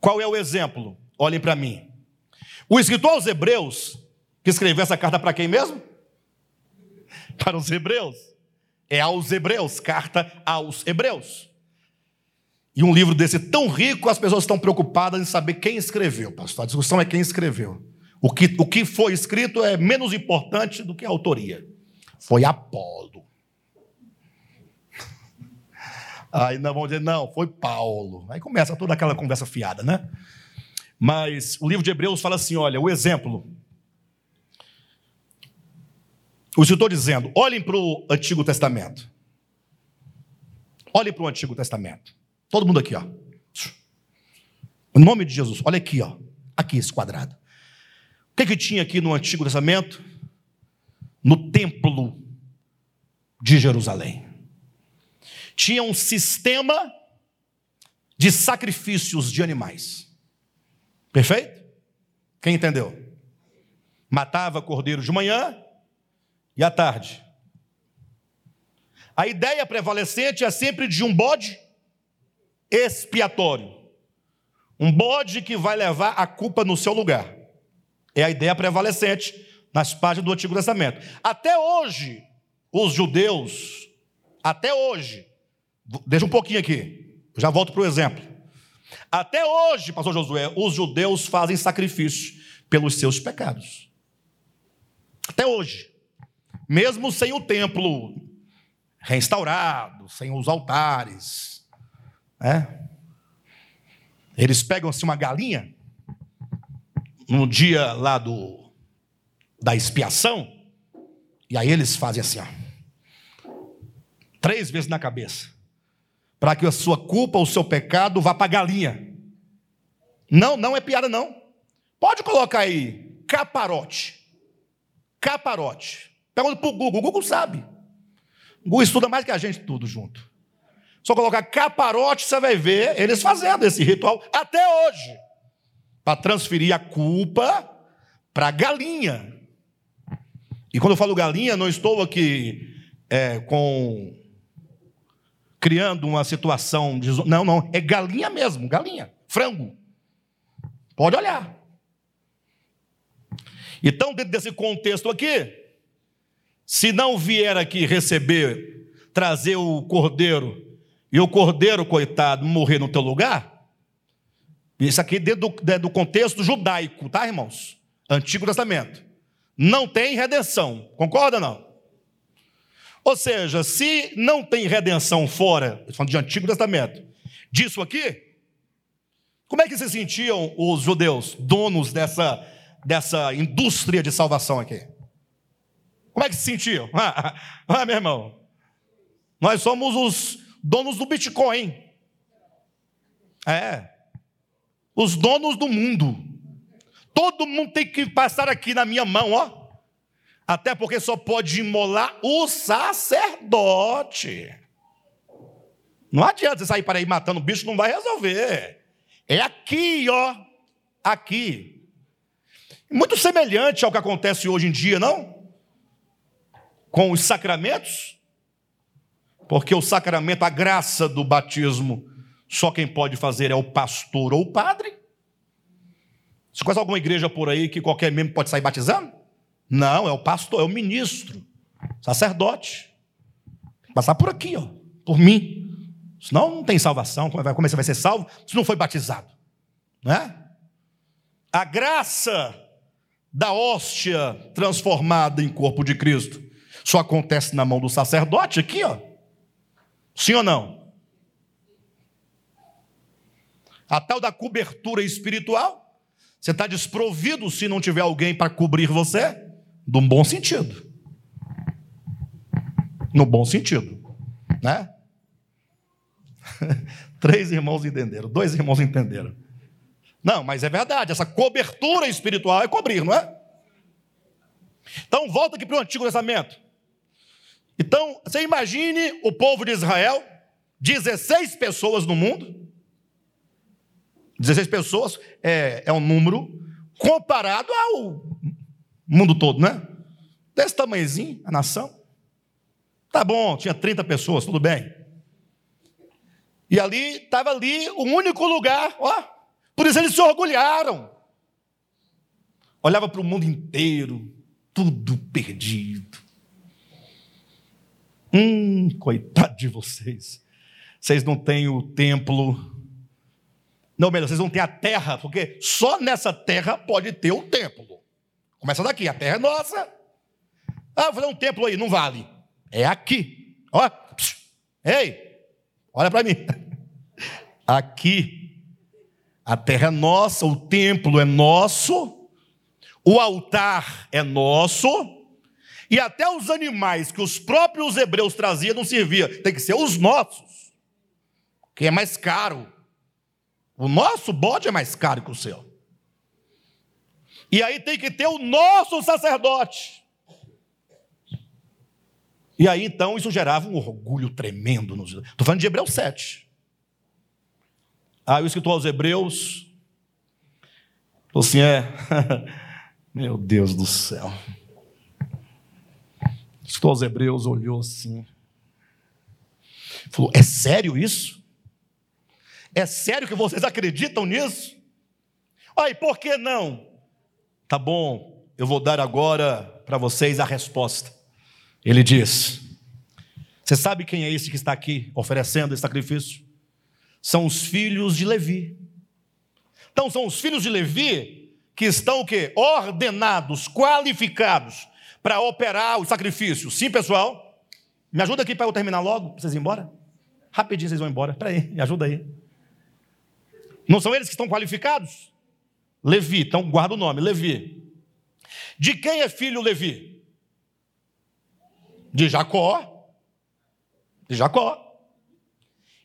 Qual é o exemplo? Olhem para mim. O escritor aos Hebreus, que escreveu essa carta para quem mesmo? (laughs) Para os Hebreus. É aos Hebreus, carta aos Hebreus. E um livro desse tão rico, as pessoas estão preocupadas em saber quem escreveu, pastor. A discussão é quem escreveu. O que, o que foi escrito é menos importante do que a autoria. Foi Apolo. (laughs) Aí não vamos dizer, não, foi Paulo. Aí começa toda aquela conversa fiada, né? Mas o livro de Hebreus fala assim: olha, o exemplo. O escritor dizendo: olhem para o Antigo Testamento. Olhem para o Antigo Testamento. Todo mundo aqui, ó. Em nome de Jesus, olha aqui, ó. Aqui esse quadrado. O que, que tinha aqui no Antigo Testamento? No templo de Jerusalém. Tinha um sistema de sacrifícios de animais. Perfeito? Quem entendeu? Matava cordeiro de manhã e à tarde. A ideia prevalecente é sempre de um bode expiatório. Um bode que vai levar a culpa no seu lugar. É a ideia prevalecente nas páginas do Antigo Testamento. Até hoje, os judeus, até hoje, deixa um pouquinho aqui, já volto para o exemplo. Até hoje, pastor Josué, os judeus fazem sacrifício pelos seus pecados. Até hoje. Mesmo sem o templo restaurado, sem os altares. Né? Eles pegam-se uma galinha, no dia lá do da expiação, e aí eles fazem assim, ó, três vezes na cabeça, para que a sua culpa, o seu pecado vá para a galinha. Não, não é piada não. Pode colocar aí caparote. Caparote. Pergunta para o Google, o Google sabe. O Google estuda mais que a gente tudo junto. Só colocar caparote, você vai ver eles fazendo esse ritual até hoje para transferir a culpa para a galinha. E quando eu falo galinha, não estou aqui é, com criando uma situação de não, não, é galinha mesmo, galinha, frango. Pode olhar. Então, dentro desse contexto aqui, se não vier aqui receber, trazer o cordeiro, e o cordeiro, coitado, morrer no teu lugar, isso aqui dentro do, dentro do contexto judaico, tá, irmãos? Antigo Testamento. Não tem redenção, concorda não? Ou seja, se não tem redenção fora, falando de Antigo Testamento, disso aqui, como é que se sentiam os judeus, donos dessa, dessa indústria de salvação aqui? Como é que se sentiam? (laughs) Ah, meu irmão, nós somos os donos do Bitcoin. É. Os donos do mundo. Todo mundo tem que passar aqui na minha mão, ó. Até porque só pode imolar o sacerdote. Não adianta você sair para aí matando bicho, não vai resolver. É aqui, ó. Aqui. Muito semelhante ao que acontece hoje em dia, não? Com os sacramentos. Porque o sacramento, a graça do batismo, só quem pode fazer é o pastor ou o padre. Você conhece alguma igreja por aí que qualquer membro pode sair batizando? Não, é o pastor, é o ministro, sacerdote. Passar por aqui, ó, por mim. Senão não tem salvação. Como, é, como você vai ser salvo se não foi batizado? Né? A graça da hóstia transformada em corpo de Cristo só acontece na mão do sacerdote aqui, ó. Sim ou não? A tal da cobertura espiritual, você está desprovido se não tiver alguém para cobrir você, no bom sentido. No bom sentido, né? (laughs) Três irmãos entenderam, dois irmãos entenderam. Não, mas é verdade, essa cobertura espiritual é cobrir, não é? Então, volta aqui para o Antigo Testamento. Então, você imagine o povo de Israel, 16 pessoas no mundo. 16 pessoas é, é um número comparado ao mundo todo, né? Desse tamanhozinho, a nação. Tá bom, tinha 30 pessoas, tudo bem. E ali, estava ali o único lugar, ó. Por isso eles se orgulharam. Olhava para o mundo inteiro, tudo perdido. Hum, coitado de vocês. Vocês não têm o templo. Não, melhor, vocês não têm a terra, porque só nessa terra pode ter o templo. Começa daqui, a terra é nossa. Ah, vou fazer um templo aí, não vale. É aqui. Ó, ei, olha para mim. (laughs) Aqui, a terra é nossa, o templo é nosso, o altar é nosso, e até os animais que os próprios hebreus traziam não servia, tem que ser os nossos, que é mais caro. O nosso bode é mais caro que o seu. E aí tem que ter o nosso sacerdote. E aí então isso gerava um orgulho tremendo nos. Estou falando de Hebreus 7. Aí o escritor aos Hebreus falou assim: é, (laughs) meu Deus do céu. Escritor aos Hebreus olhou assim, falou: é sério isso? É sério que vocês acreditam nisso? Aí, por que não? Tá bom, eu vou dar agora para vocês a resposta. Ele diz: Você sabe quem é esse que está aqui oferecendo esse sacrifício? São os filhos de Levi. Então são os filhos de Levi que estão o quê? Ordenados, qualificados para operar o sacrifício. Sim, pessoal. Me ajuda aqui para eu terminar logo, para vocês ir embora. Rapidinho vocês vão embora. Espera aí, me ajuda aí. Não são eles que estão qualificados? Levi, então guarda o nome, Levi. De quem é filho Levi? De Jacó. De Jacó.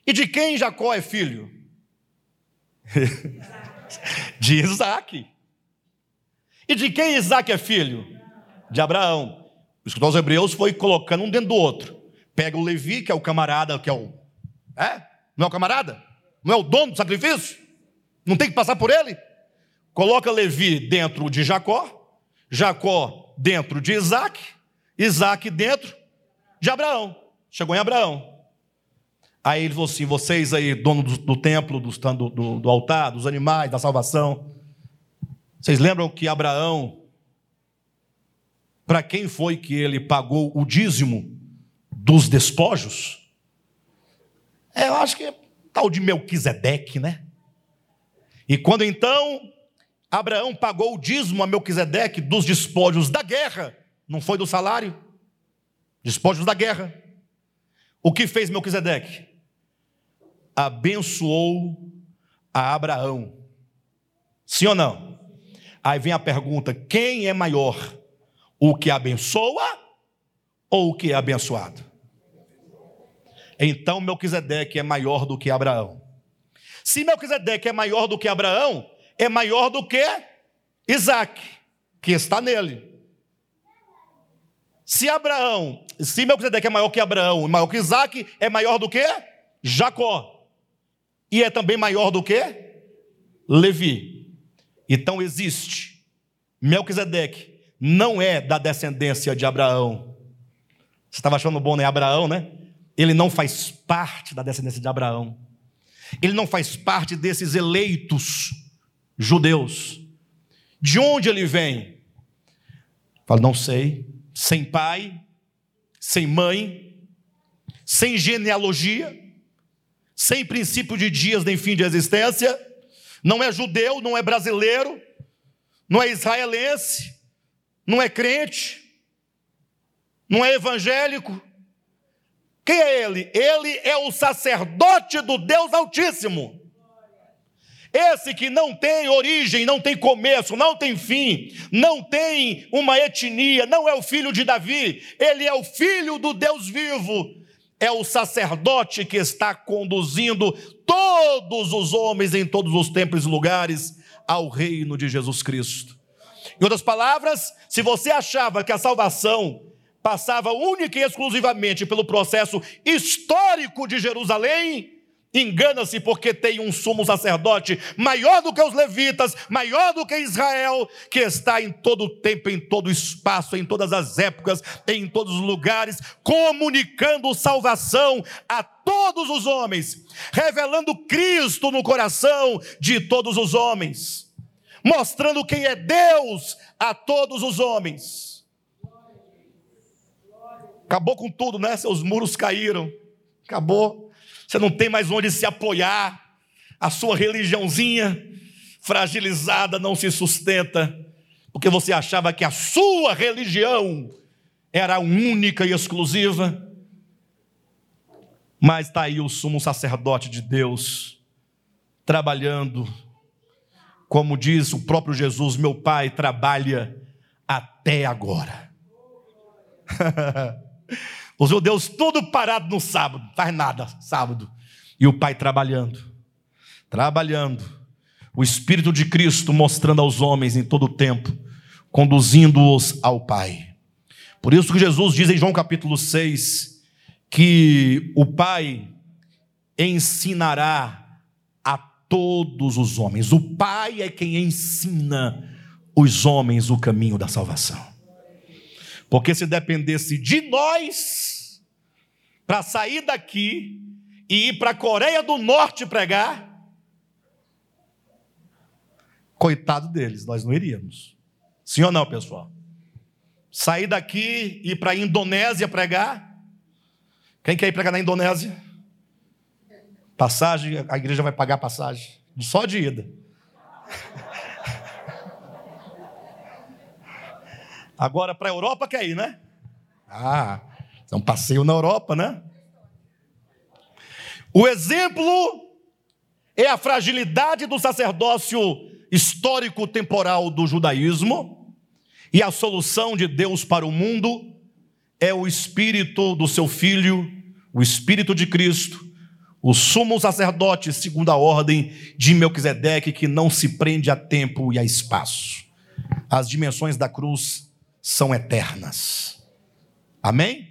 E de quem Jacó é filho? (laughs) de Isaac. E de quem Isaac é filho? De Abraão. O aos Hebreus foi colocando um dentro do outro. Pega o Levi, que é o camarada, que é o. É? Não é o camarada? Não é o dono do sacrifício? Não tem que passar por ele? Coloca Levi dentro de Jacó, Jacó dentro de Isaac, Isaac dentro de Abraão. Chegou em Abraão. Aí ele falou assim: vocês aí, dono do, do templo, do, do, do, altar, dos animais, da salvação, Vocês lembram que Abraão, para quem foi que ele pagou o dízimo dos despojos? É, eu acho que é tal de Melquisedeque, né? E quando então Abraão pagou o dízimo a Melquisedeque dos despojos da guerra, não foi do salário, despojos da guerra. O que fez Melquisedeque? Abençoou a Abraão. Sim ou não? Aí vem a pergunta: quem é maior? O que abençoa ou o que é abençoado? Então Melquisedeque é maior do que Abraão. Se Melquisedeque é maior do que Abraão, é maior do que Isaac, que está nele. Se Abraão, se Melquisedeque é maior que Abraão, maior que Isaac, é maior do que Jacó. E é também maior do que Levi. Então existe. Melquisedeque não é da descendência de Abraão. Você estava achando bom, né? Abraão, né? Ele não faz parte da descendência de Abraão. Ele não faz parte desses eleitos judeus. De onde ele vem? Fala, não sei. Sem pai, sem mãe, sem genealogia, sem princípio de dias nem fim de existência. Não é judeu, não é brasileiro, não é israelense, não é crente, não é evangélico. Quem é ele? Ele é o sacerdote do Deus Altíssimo. Esse que não tem origem, não tem começo, não tem fim, não tem uma etnia, não é o filho de Davi, ele é o filho do Deus vivo. É o sacerdote que está conduzindo todos os homens em todos os tempos e lugares ao reino de Jesus Cristo. Em outras palavras, se você achava que a salvação passava única e exclusivamente pelo processo histórico de Jerusalém, Engana-se porque tem um sumo sacerdote maior do que os levitas, maior do que Israel, que está em todo o tempo, em todo o espaço, em todas as épocas, em todos os lugares, comunicando salvação a todos os homens, revelando Cristo no coração de todos os homens, mostrando quem é Deus a todos os homens. Acabou com tudo, né? Seus muros caíram. Acabou você não tem mais onde se apoiar, a sua religiãozinha fragilizada não se sustenta, porque você achava que a sua religião era única e exclusiva. Mas está aí o sumo sacerdote de Deus, trabalhando, como diz o próprio Jesus: meu Pai trabalha até agora. (laughs) Os judeus tudo parado no sábado, faz nada, sábado. E o pai trabalhando, trabalhando. O Espírito de Cristo mostrando aos homens em todo o tempo, conduzindo-os ao Pai. Por isso que Jesus diz em João capítulo 6 que o Pai ensinará todos os homens. O Pai é quem ensina os homens o caminho da salvação. Porque se dependesse de nós para sair daqui e ir para a Coreia do Norte pregar, coitado deles, nós não iríamos. Sim ou não, pessoal? Sair daqui e ir para a Indonésia pregar? Quem quer ir pregar na Indonésia? Passagem, a igreja vai pagar passagem, só de ida. Agora para a Europa quer ir, né? Ah, é um passeio na Europa, né? O exemplo é a fragilidade do sacerdócio histórico temporal do judaísmo e a solução de Deus para o mundo é o espírito do seu filho, o espírito de Cristo, o sumo sacerdote segundo a ordem de Melquisedeque que não se prende a tempo e a espaço. As dimensões da cruz são eternas. Amém?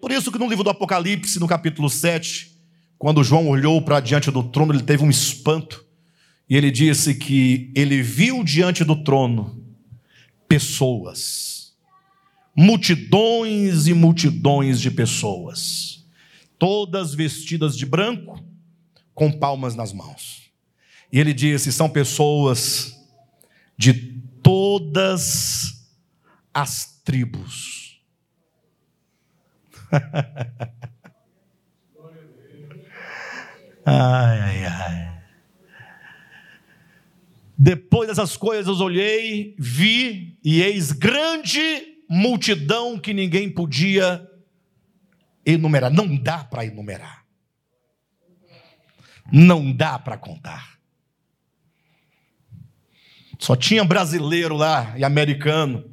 Por isso que no livro do Apocalipse, no capítulo 7, quando João olhou para diante do trono, ele teve um espanto. E ele disse que ele viu diante do trono pessoas, multidões e multidões de pessoas, todas vestidas de branco, com palmas nas mãos. E ele disse: são pessoas de todas as tribos. (laughs) ai, ai, ai. Depois dessas coisas olhei, vi, e eis grande multidão que ninguém podia enumerar. Não dá para enumerar. Não dá para contar. Só tinha brasileiro lá e americano,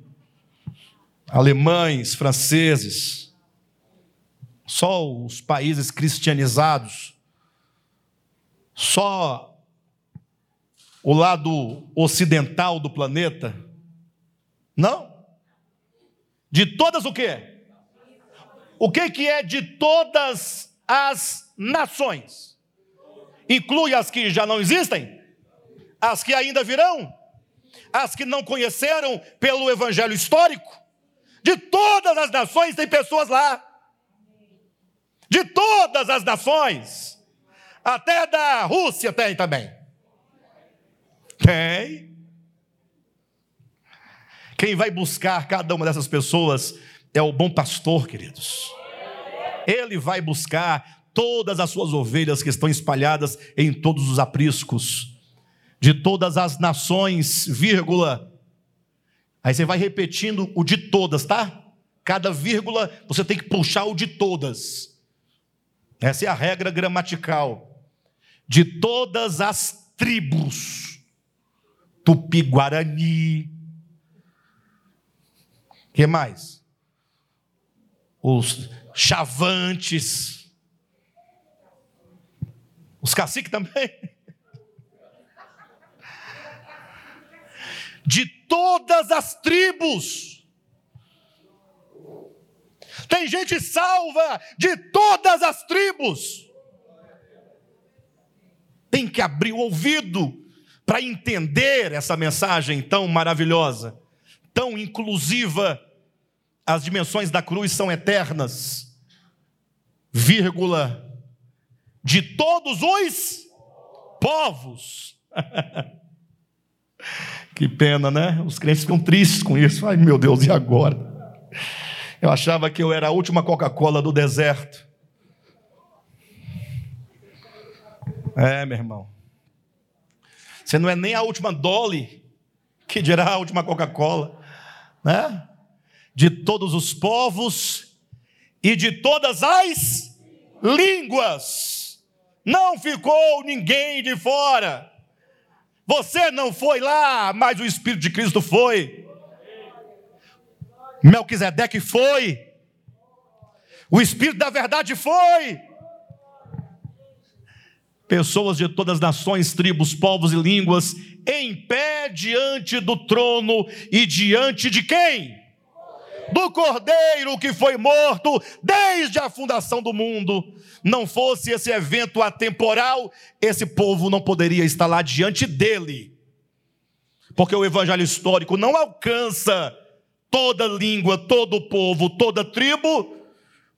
alemães, franceses, só os países cristianizados, só o lado ocidental do planeta. Não. De todas o quê? O que, que é de todas as nações? Inclui as que já não existem? As que ainda virão? As que não conheceram pelo evangelho histórico? De todas as nações tem pessoas lá. De todas as nações. Até da Rússia tem também. Tem. Quem vai buscar cada uma dessas pessoas é o bom pastor, queridos. Ele vai buscar todas as suas ovelhas que estão espalhadas em todos os apriscos, de todas as nações, vírgula. Aí você vai repetindo o de todas, tá? Cada vírgula você tem que puxar o de todas. Essa é a regra gramatical. De todas as tribos, Tupi-Guarani, que mais? Os chavantes. Os caciques também. De todas as tribos. Tem gente salva de todas as tribos. Tem que abrir o ouvido para entender essa mensagem tão maravilhosa, tão inclusiva as dimensões da cruz são eternas, vírgula, de todos os povos. (laughs) que pena, né? Os crentes ficam tristes com isso. Ai, meu Deus, e agora? Eu achava que eu era a última Coca-Cola do deserto. É, meu irmão. Você não é nem a última Dolly, que dirá a última Coca-Cola, né? De todos os povos e de todas as línguas. Não ficou ninguém de fora. Você não foi lá, mas o Espírito de Cristo foi. Melquisedeque foi. O Espírito da verdade foi. Pessoas de todas as nações, tribos, povos e línguas, em pé diante do trono e diante de quem? Do cordeiro que foi morto desde a fundação do mundo. Não fosse esse evento atemporal, esse povo não poderia estar lá diante dele. Porque o evangelho histórico não alcança toda língua, todo povo, toda tribo,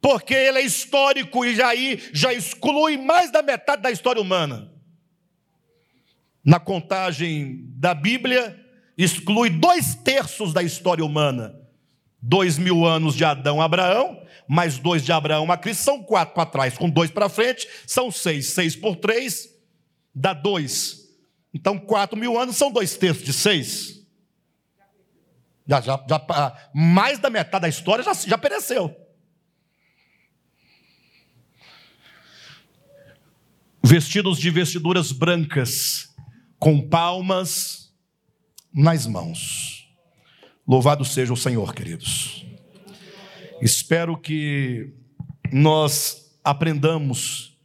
porque ele é histórico e aí já exclui mais da metade da história humana. Na contagem da Bíblia, exclui dois terços da história humana. Dois mil anos de Adão a Abraão, mais dois de Abraão a Cristo, são quatro para trás, com dois para frente, são seis. Seis por três dá dois. Então, quatro mil anos são dois terços de seis. Já, já, já, ah, mais da metade da história já, já pereceu. Vestidos de vestiduras brancas, com palmas nas mãos. Louvado seja o Senhor, queridos. Espero que nós aprendamos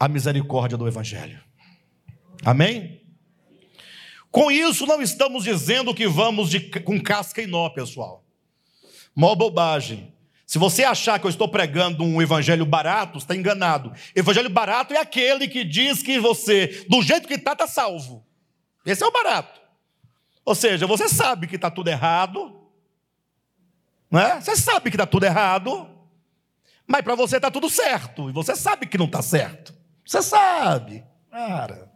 a misericórdia do Evangelho. Amém? Com isso, não estamos dizendo que vamos de, com casca e nó, pessoal. Mó bobagem. Se você achar que eu estou pregando um evangelho barato, está enganado. Evangelho barato é aquele que diz que você, do jeito que está, está salvo. Esse é o barato. Ou seja, você sabe que está tudo errado, né? você sabe que está tudo errado, mas para você está tudo certo, e você sabe que não está certo. Você sabe. Para.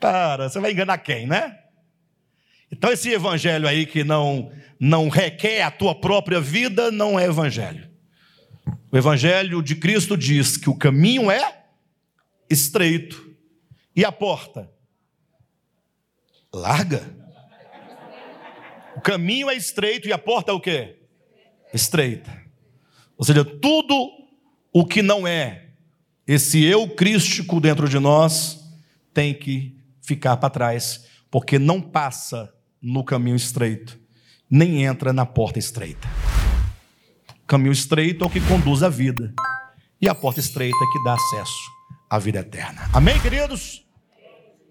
Para, você vai enganar quem, né? Então esse evangelho aí que não não requer a tua própria vida não é evangelho. O evangelho de Cristo diz que o caminho é estreito e a porta larga. O caminho é estreito e a porta é o quê? Estreita. Ou seja, tudo o que não é esse eu crístico dentro de nós tem que ficar para trás, porque não passa no caminho estreito, nem entra na porta estreita. O caminho estreito é o que conduz à vida, e a porta estreita é que dá acesso à vida eterna. Amém, queridos?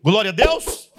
Glória a Deus.